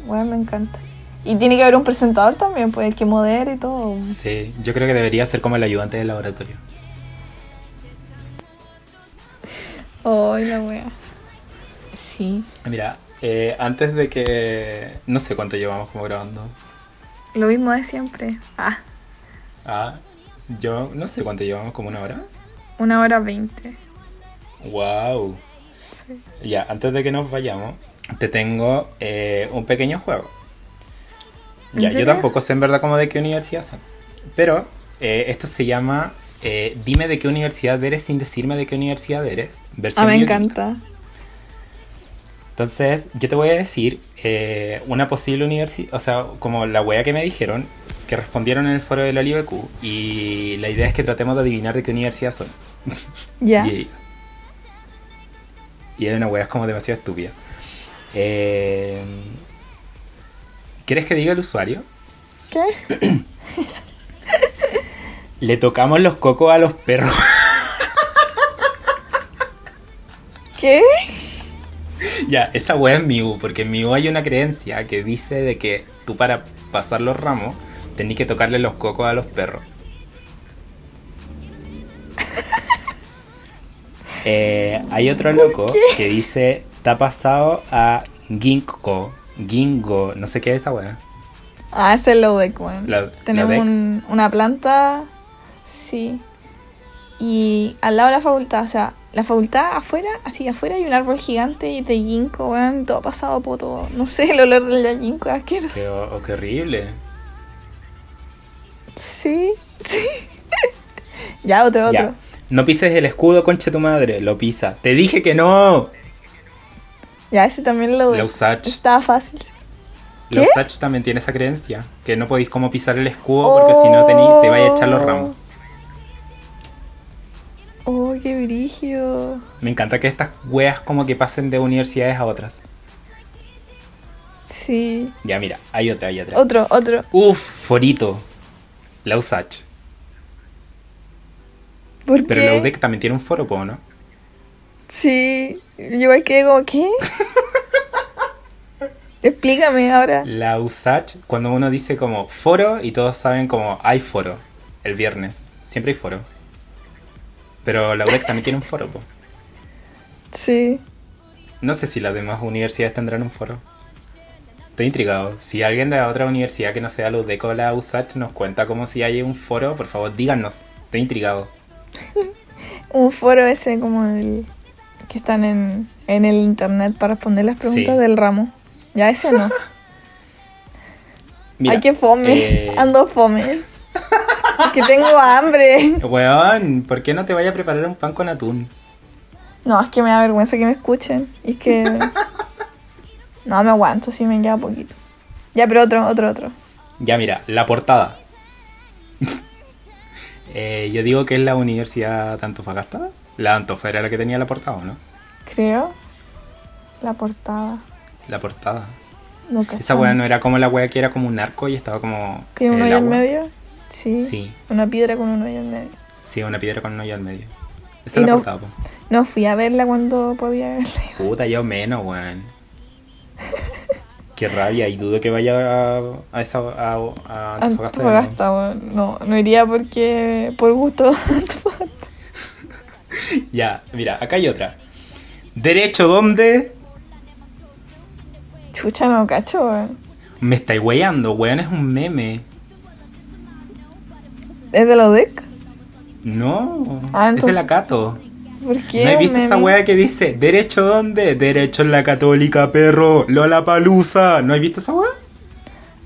weón, me encanta. Y tiene que haber un presentador también, pues el que modere y todo. Sí, yo creo que debería ser como el ayudante del laboratorio. Ay, la wea. Sí. Mira, eh, antes de que... No sé cuánto llevamos como grabando. Lo mismo de siempre. Ah, Ah, yo no sé cuánto llevamos, como una hora. una hora veinte. Wow. Sí. Ya, antes de que nos vayamos, te tengo eh, un pequeño juego. ¿En Ya, yo tampoco sé en verdad como de qué universidad son. Pero eh, esto se llama eh, Dime de qué universidad eres sin decirme de qué universidad eres. Versión Ah, me bioquímica. encanta. Entonces, yo te voy a decir eh, una posible universidad, o sea, como la wea que me dijeron, que respondieron en el foro del OliveQ, y la idea es que tratemos de adivinar de qué universidad son. Ya. Y, y hay una wea como demasiado estúpida. Eh, ¿Quieres que diga el usuario? ¿Qué? Le tocamos los cocos a los perros. ¿Qué? ya, esa wea es Miu, porque en Miu hay una creencia que dice de que tú para pasar los ramos tenés que tocarle los cocos a los perros. Eh, hay otro loco que dice, está pasado a Ginkgo, Gingo, no sé qué es esa wea. Ah, ese es el Lodec, weón. Tenemos un- una planta, sí. Y al lado de la facultad, o sea, la facultad afuera, así afuera hay un árbol gigante y de ginkgo, weón, todo pasado a poto. No sé, el olor del ginkgo es asqueroso. Qué, oh, qué horrible. Sí, sí. ya, otro, otro. Ya. No pises el escudo, concha tu madre, lo pisa. Te dije que no. Ya, ese también lo Lausach. Estaba fácil. sí. ¿Qué? Los Sach también tiene esa creencia, que no podéis como pisar el escudo porque si no te vaya a echar los ramos. Oh, qué brígido. Me encanta que estas weas como que pasen de universidades a otras. Sí. Ya, mira, hay otra, hay otra. Otro, otro. Uf, Forito. La USACH. ¿Por Pero qué? la UDEC también tiene un foro, po, ¿no? Sí. Yo igual quedé como, ¿qué? Explícame ahora. La USACH, cuando uno dice como foro y todos saben como hay foro el viernes. Siempre hay foro. Pero la UDEC también tiene un foro, po. Sí. No sé si las demás universidades tendrán un foro. Estoy intrigado. Si alguien de otra universidad que no sea la UDEC o la USACH nos cuenta como si hay un foro, por favor díganos. Estoy intrigado. Un foro ese como el que están en, en el internet para responder las preguntas Sí. del ramo. Ya ese no. Mira, Ay, qué fome. eh, Ando fome. que tengo hambre. Weón, ¿por qué no te vaya a preparar un pan con atún? No, es que me da vergüenza que me escuchen. Y es que. No, me aguanto, sí me queda poquito. Ya, pero otro, otro, otro. Ya mira, la portada. Eh, yo digo que es la Universidad de Antofagasta. La Antofa era la que tenía la portada, ¿o ¿no? Creo. La portada. La portada. Esa weá no era como la weá que era como un arco y estaba como. ¿Que un en hoyo agua. medio? Sí. Sí, Una piedra con un hoyo al medio. sí, una piedra con un hoyo al medio. Esa Y la no- po. No fui a verla cuando podía verla. Puta, yo menos, weón. Qué rabia, y dudo que vaya a, a esa a, a. Antofagasta, weón. No, no iría porque. por gusto. Ya, mira, acá hay otra. ¿Derecho dónde? Chucha, no cacho, weón. Me estáis weyando, weón, es un meme. ¿Es de la UDEC? No, Ah, es de la Cato. ¿Por qué? ¿No has un visto esa wea que dice ¿Derecho dónde? Derecho en la católica, perro. Lola Palusa. ¿No has visto esa wea?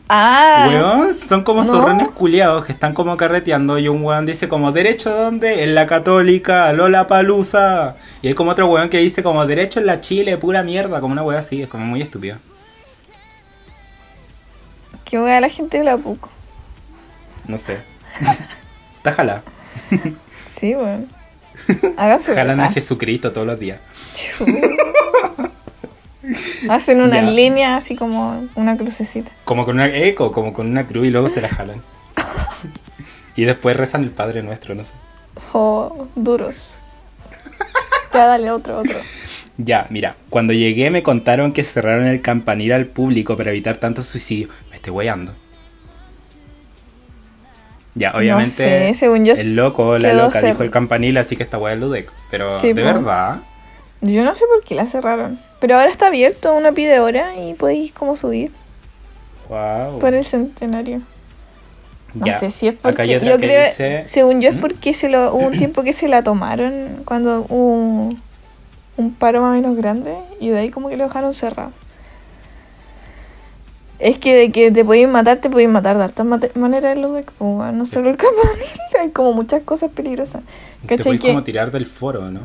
Ah, Weón, son como no. zorrones culiados que están como carreteando y un weón dice como ¿Derecho dónde? En la católica, Lola Palusa. Y hay como otro weón que dice como ¿Derecho en la Chile? Pura mierda. Como una wea así, es como muy estúpido. que voy a la gente de la PUC. No sé. Tájala. Sí, weón. Hágase. Jalan a Jesucristo todos los días. Hacen una Ya. línea así como una crucecita. Como con una eco, como con una cruz y luego se la jalan. y después rezan el Padre Nuestro, no sé. O duros. Ya, dale otro, otro. Ya, mira, cuando llegué me contaron que cerraron el campanil al público para evitar tanto suicidio. Me estoy weyando. Ya, obviamente sé, según yo el loco, la loca dijo el campanil, así que esta wea es Ludec. Pero Sí, de verdad, Yo no sé por qué la cerraron. Pero ahora está abierto, uno pide hora y podéis como subir Wow. por el centenario. No Ya. sé si es porque. Yo creo, dice- según yo, es ¿Mm? porque se lo, hubo un tiempo que se la tomaron cuando hubo un paro más o menos grande y de ahí como que lo dejaron cerrado. Es que de que te podéis matar, te podéis matar de hartas maneras los weón, no solo el campanil, hay como muchas cosas peligrosas. Te ¿Cachai? puedes Que como tirar del foro, ¿no?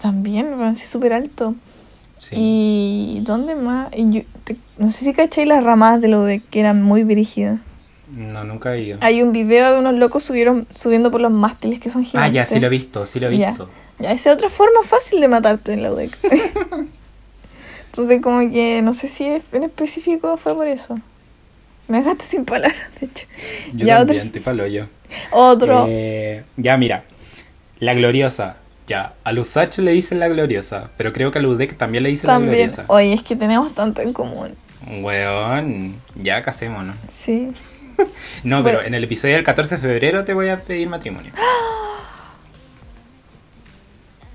también, weón, sí, súper alto. Sí. Y ¿dónde más? Y yo- te- no sé si cachai las ramadas de los decks que eran muy brígidas. No, nunca he ido. Hay un video de unos locos subieron, subiendo por los mástiles que son Ah, gigantes. ya, sí lo he visto, sí lo he Ya. visto. Ya, esa es otra forma fácil de matarte en la UDEC. Entonces, como que no sé si en específico fue por eso. Me dejaste sin palabras, de hecho. Yo ya, también, te palo yo. otro. otro. Eh, ya, mira. La gloriosa. Ya, a Lusach le dicen la gloriosa, pero creo que a Ludek también le dicen la gloriosa. Oye, es que tenemos tanto en común. Weón, ya casémonos. Sí. No, Bueno. pero en el episodio del 14 de febrero te voy a pedir matrimonio.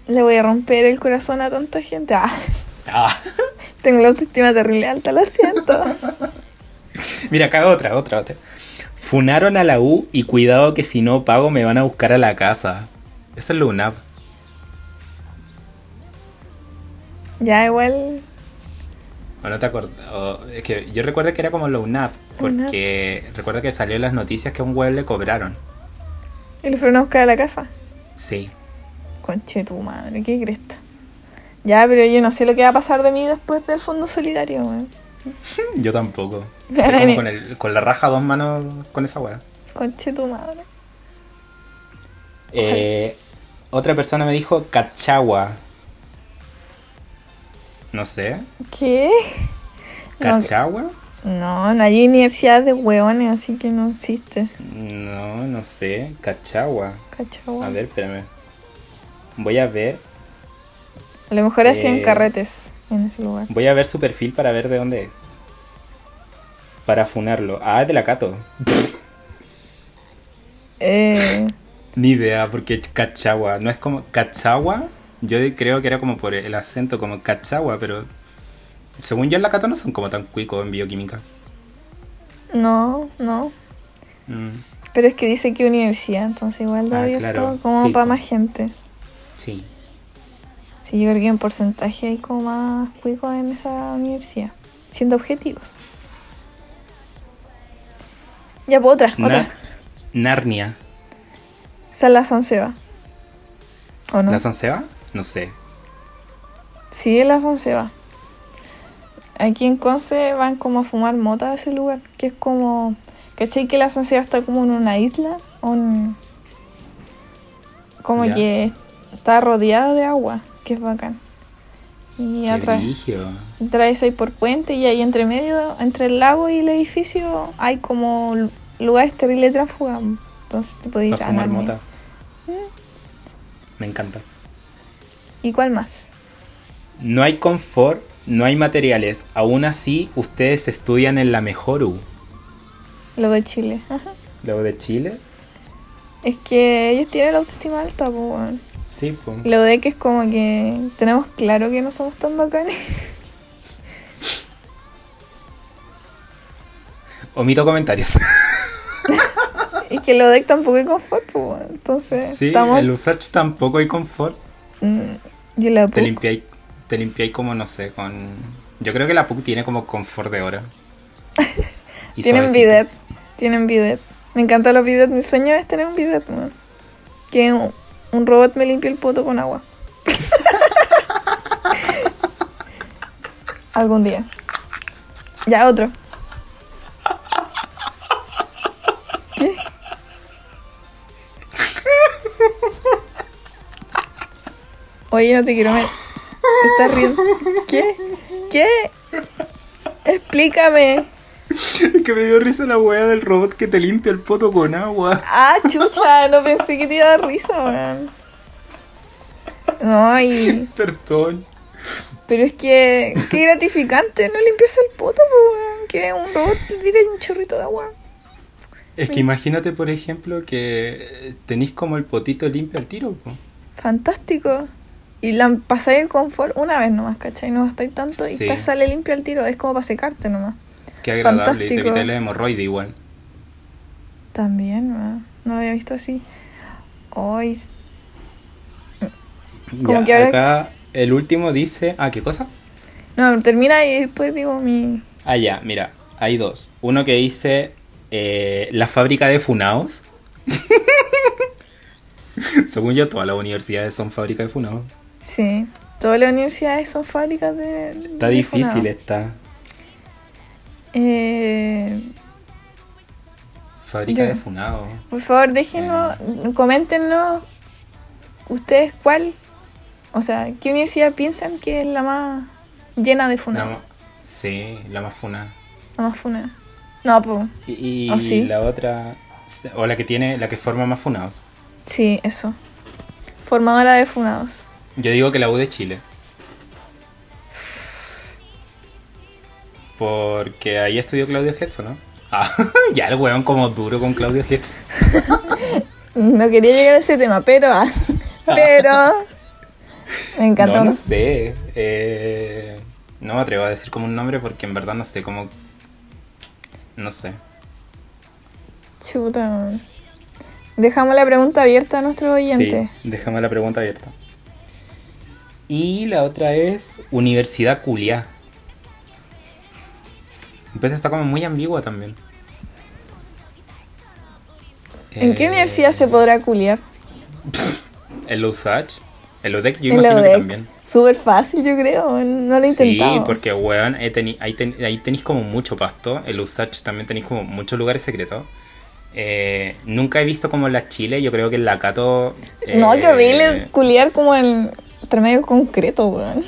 Le voy a romper el corazón a tanta gente. Ah, Ah. tengo la autoestima terrible alta, lo siento. Mira, acá otra, otra, otra. Funaron a la U y cuidado que si no pago me van a buscar a la casa. Esa es la UNAP. ya, igual. ¿O no te acuerdas? Es que yo recuerdo que era como la UNAP, porque recuerdo que salió en las noticias que a un web le cobraron. Y le fueron a buscar a la casa. Sí. Conche tu madre, qué cresta. Ya, pero yo no sé lo que va a pasar de mí después del fondo solidario, weón. Yo tampoco. Estoy como con, el- con la raja dos manos con esa weá. Conche tu madre. Eh, otra persona me dijo cachagua. No sé. ¿Qué? ¿Cachagua? No, no hay universidad de hueones, así que no existe. No, no sé. Cachagua. Cachagua. A ver, espérame. Voy a ver. A lo mejor hacían Eh, carretes en ese lugar. Voy a ver su perfil para ver de dónde es. Para funarlo. Ah, es de la Cato. Eh, Ni idea, porque cachagua. No es como. ¿Cachagua? Yo creo que era como por el acento, como cachagua, pero. Según yo, en la Cato no son como tan cuicos en bioquímica. no, no. Mm, Pero es que dice que universidad, entonces igual da Ah, abierto claro, como sí, para más gente. sí. Sí, yo creo que en porcentaje hay como más cuicos en esa universidad. Siendo objetivos. Ya, pues otra, Na- otra. Narnia. Esa es la San Seba. ¿O no? ¿La San Seba? No sé. Sí, es la San Seba. Aquí en Conce van como a fumar mota a ese lugar, que es como... ¿Cachai que la San Seba está como en una isla? Un- Como Ya. que está rodeada de agua, que es bacán. Y Qué atrás traes ahí por puente y ahí entre medio, entre el lago y el edificio, hay como lu- lugares terribles transfugados. Entonces te puedes ir a fumar mota. Me encanta. ¿Y cuál más? No hay confort, no hay materiales. Aún así, ustedes estudian en la mejor U. Lo de Chile. Ajá. Lo de Chile. Es que ellos tienen la autoestima alta, pues. Sí, pues. Lo de que es como que tenemos claro que no somos tan bacanes. Omito comentarios. y que lo de tampoco es confort, pues. Entonces, sí, estamos. en Lusach tampoco hay confort. Mm, y la Te PUC, limpiáis, te limpiáis como, no sé, con... Yo creo que la PUC tiene como confort de hora. Y Tienen suavecito. bidet. Tienen bidet. Me encantan los bidet. Mi sueño es tener un bidet, weón. Que un, robot me limpie el poto con agua. Algún día. Ya, otro. ¿Qué? Oye, no te quiero ver. Te estás riendo. ¿Qué? ¿Qué? Explícame. Es que me dio risa la wea del robot que te limpia el poto con agua. Ah, chucha, no pensé que te iba a dar risa, weón. No, y... Perdón. Pero es que... Qué gratificante no limpiarse el poto, po, weón. Que un robot te tire un chorrito de agua. Es que imagínate, por ejemplo, que tenéis como el potito limpio al tiro. po. Fantástico. Y la pasáis en confort una vez nomás, ¿cachai? No gastáis tanto y te sale limpio al tiro. Es como para secarte nomás. Qué agradable. Y te Fantástico. evita el hemorroide igual. También, ¿no? no lo había visto así. Hoy. Como Ya, que ahora- acá el último dice... Ah, ¿qué cosa? No, termina y después digo mi. Ah, ya, mira, hay dos. Uno que dice eh, la fábrica de Funaos. Según yo, todas las universidades son fábricas de Funaos. Sí. Todas las universidades son fábricas de. Está de difícil esta Eh, fábrica de Funaos. por favor, déjenos, coméntenos ustedes cuál. O sea, ¿qué universidad piensan que es la más llena de funado? sí, la más funa. La más funada. No, pues. Y, y ¿Oh, sí? la otra, o la que tiene, la que forma más funados. Sí, eso. Formadora de funados. Yo digo que la U de Chile. Porque ahí estudió Claudio Hetzo, ¿no? Ah, ya el weón como duro con Claudio Hetzo. No quería llegar a ese tema, pero. ah, pero. Me encantó. No, no sé. eh, no me atrevo a decir como un nombre porque en verdad no sé cómo... No sé. Chuta. Dejamos la pregunta abierta a nuestros oyentes. Sí, déjame la pregunta abierta. Y la otra es Universidad Culia. Pues está como muy ambigua también. ¿En qué Eh, universidad se podrá culiar? El USACH. El UDEC yo En la imagino que también. Súper fácil, yo creo. No lo he Sí, intentado. porque weón, ahí, ten- tenéis como mucho pasto. El USACH también tenéis como muchos lugares secretos. Eh, nunca he visto como la Chile, yo creo que en la Cato... No, qué eh, horrible culiar como en entre medio concreto, weón.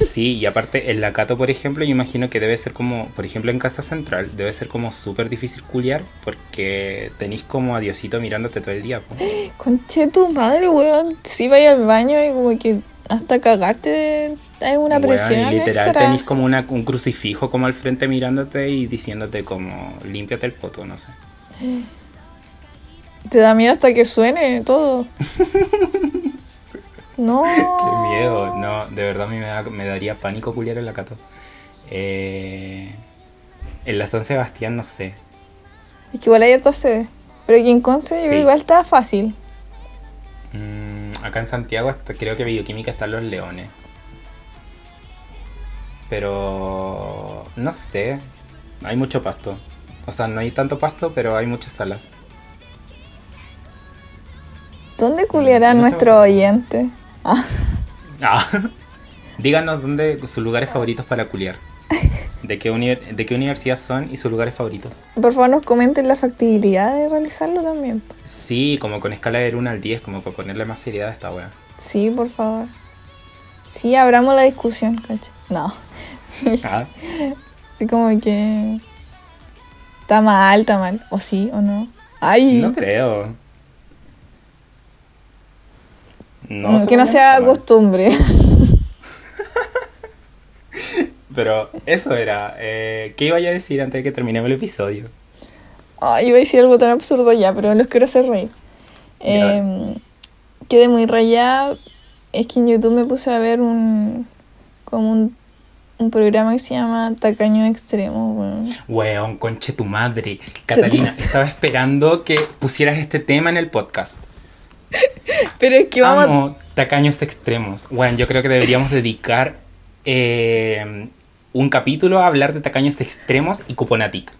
Sí, y aparte en la Cato, por ejemplo, yo imagino que debe ser como, por ejemplo, en Casa Central, debe ser como súper difícil culiar porque tenéis como a Diosito mirándote todo el día. po. Conche tu madre, weón. Si vaya al baño y como que hasta cagarte hay una Weón, presión y literal tenéis como una, un crucifijo como al frente mirándote y diciéndote como, límpiate el poto, no sé. Te da miedo hasta que suene todo. no. Qué miedo, no, de verdad a mí me, da- me daría pánico culiar en la Cato. Eh, en la San Sebastián, no sé. Es que igual hay hartas sedes. Pero aquí en Conce Sí. igual está fácil. Mm, acá en Santiago hasta- creo que bioquímica están los leones. Pero no sé. Hay mucho pasto. O sea, no hay tanto pasto, pero hay muchas salas. ¿Dónde culiarán no sé. nuestros oyentes? Ah, Ah. Díganos dónde sus lugares favoritos para culiar. ¿De qué, ¿De qué universidad son y sus lugares favoritos? por favor nos comenten la factibilidad de realizarlo también. Sí, como con escala del 1 al 10, como para ponerle más seriedad a esta wea. Sí, por favor. Sí, abramos la discusión, cacho. No. Ah, Así como que. Está mal, está mal. O sí, o no. Ay, no creo. No, mm, que no sea costumbre. Pero eso era. Eh, ¿Qué iba a decir antes de que terminemos el episodio? Ay, iba a decir algo tan absurdo ya, pero los quiero hacer reír. Eh, quedé muy rayada. Es que en YouTube me puse a ver un. como un, un programa que se llama Tacaño Extremo, weón. Weón, conche tu madre. Catalina, estaba esperando que pusieras este tema en el podcast. Pero es que vamos Amo tacaños extremos. Weón, yo creo que deberíamos dedicar eh, un capítulo a hablar de tacaños extremos y cuponatic.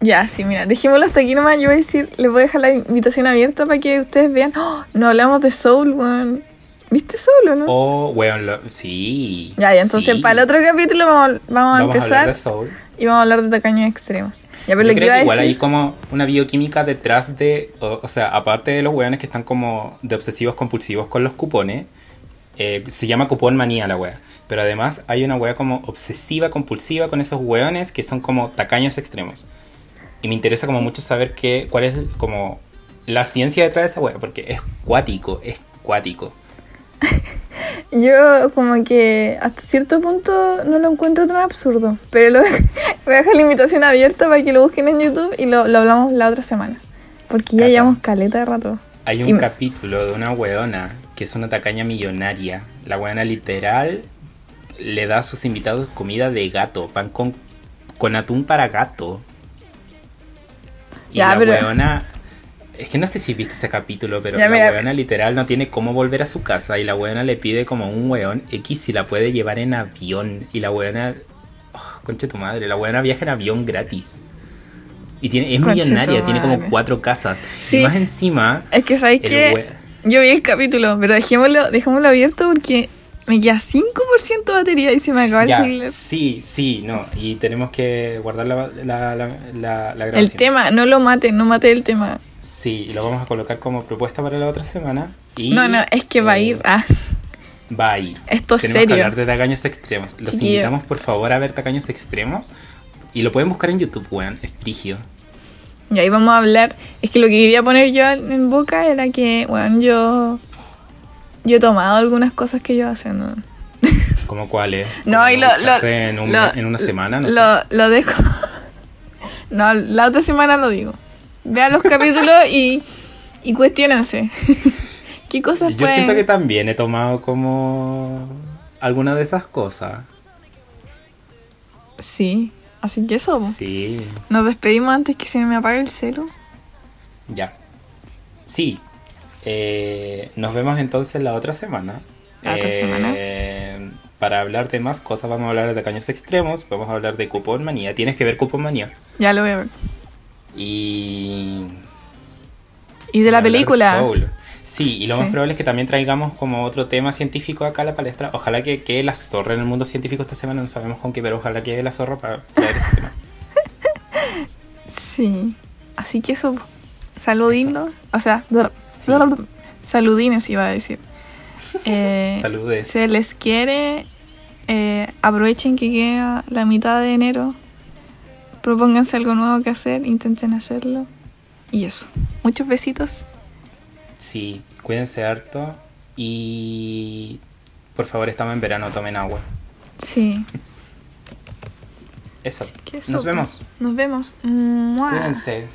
Ya, sí, mira, dejémoslo hasta aquí nomás. Yo voy a decir, les voy a dejar la invitación abierta para que ustedes vean. ¡Oh! no hablamos de Soul, weón. ¿Viste Soul o no? Oh, weón, lo- sí. ya, ya, entonces sí. para el otro capítulo vamos, vamos a Vamos a hablar empezar de Soul. Y vamos a hablar de tacaños extremos. Ya, pero Yo lo que creo iba a que igual hay decir. como una bioquímica detrás de, o, o sea, aparte de los weones que están como de obsesivos compulsivos con los cupones, eh, se llama cupón manía la wea. Pero además hay una wea como obsesiva compulsiva con esos weones que son como tacaños extremos. Y me interesa como mucho saber qué, cuál es como la ciencia detrás de esa wea, porque es cuático, es cuático. Yo como que hasta cierto punto no lo encuentro tan absurdo. Pero lo, voy a dejar la invitación abierta para que lo busquen en YouTube y lo, lo hablamos la otra semana. Porque ya Cata. llevamos caleta de rato. Hay un Y- capítulo de una weona que es una tacaña millonaria. La buena literal le da a sus invitados comida de gato, pan con, con atún para gato. Y Ya, la pero- weona... Es que no sé si viste ese capítulo, pero Ya, la mira. weona literal no tiene cómo volver a su casa y la weona le pide como un weón X si la puede llevar en avión. Y la weona... oh, concha tu madre, la weona viaja en avión gratis. Y tiene, es millonaria, tiene como cuatro casas. Sí. Y más encima, Es que sabéis el que we- yo vi el capítulo, pero dejémoslo, dejémoslo abierto porque me queda 5% de batería y se me acaba el celular. sí, sí, no. Y tenemos que guardar la, la, la, la, la El grabación. tema, no lo mate, no mate el tema. Sí, lo vamos a colocar como propuesta para la otra semana. Y, no, no, es que va a eh, ir. Ah, Va a ir. esto es Tenemos que serio. hablar de tacaños extremos. Los Chiquillo. invitamos, por favor, a ver tacaños extremos. Y lo pueden buscar en YouTube, weón. Es frigio. Y ahí vamos a hablar. Es que lo que quería poner yo en boca era que, bueno, yo. Yo he tomado algunas cosas que yo hace, ¿no? ¿Cómo cuál es? No, ¿Como y lo, lo- en, un- lo- en una semana, no lo, sé. lo dejo. No, la otra semana lo digo. Vean los capítulos y, y cuestionense. ¿Qué cosas Yo pueden- siento que también he tomado como alguna de esas cosas. Sí, así que eso. Sí, Nos despedimos antes que se me apague el celu. ya. Sí. Eh, nos vemos entonces la otra semana. La otra semana. Eh, Para hablar de más cosas, vamos a hablar de tacaños extremos, vamos a hablar de cupón manía. Tienes que ver cupón manía. Ya lo voy a ver. Y. Y de la película. Soul. Sí, y lo más Sí. probable es que también traigamos como otro tema científico acá a la palestra. Ojalá que quede la zorra en el mundo científico esta semana, no sabemos con qué, pero ojalá quede la zorra para traer ese tema. Sí. Así que eso. Saludino. O sea, Sí. saludines iba a decir. Eh, Saludes. Se les quiere. eh, aprovechen que queda la mitad de enero. Propónganse algo nuevo que hacer. Intenten hacerlo. Y eso. Muchos besitos. Sí, cuídense harto y por favor estamos en verano, tomen agua. Sí. Eso. ¿Qué Nos sopa? vemos. Nos vemos. Cuídense.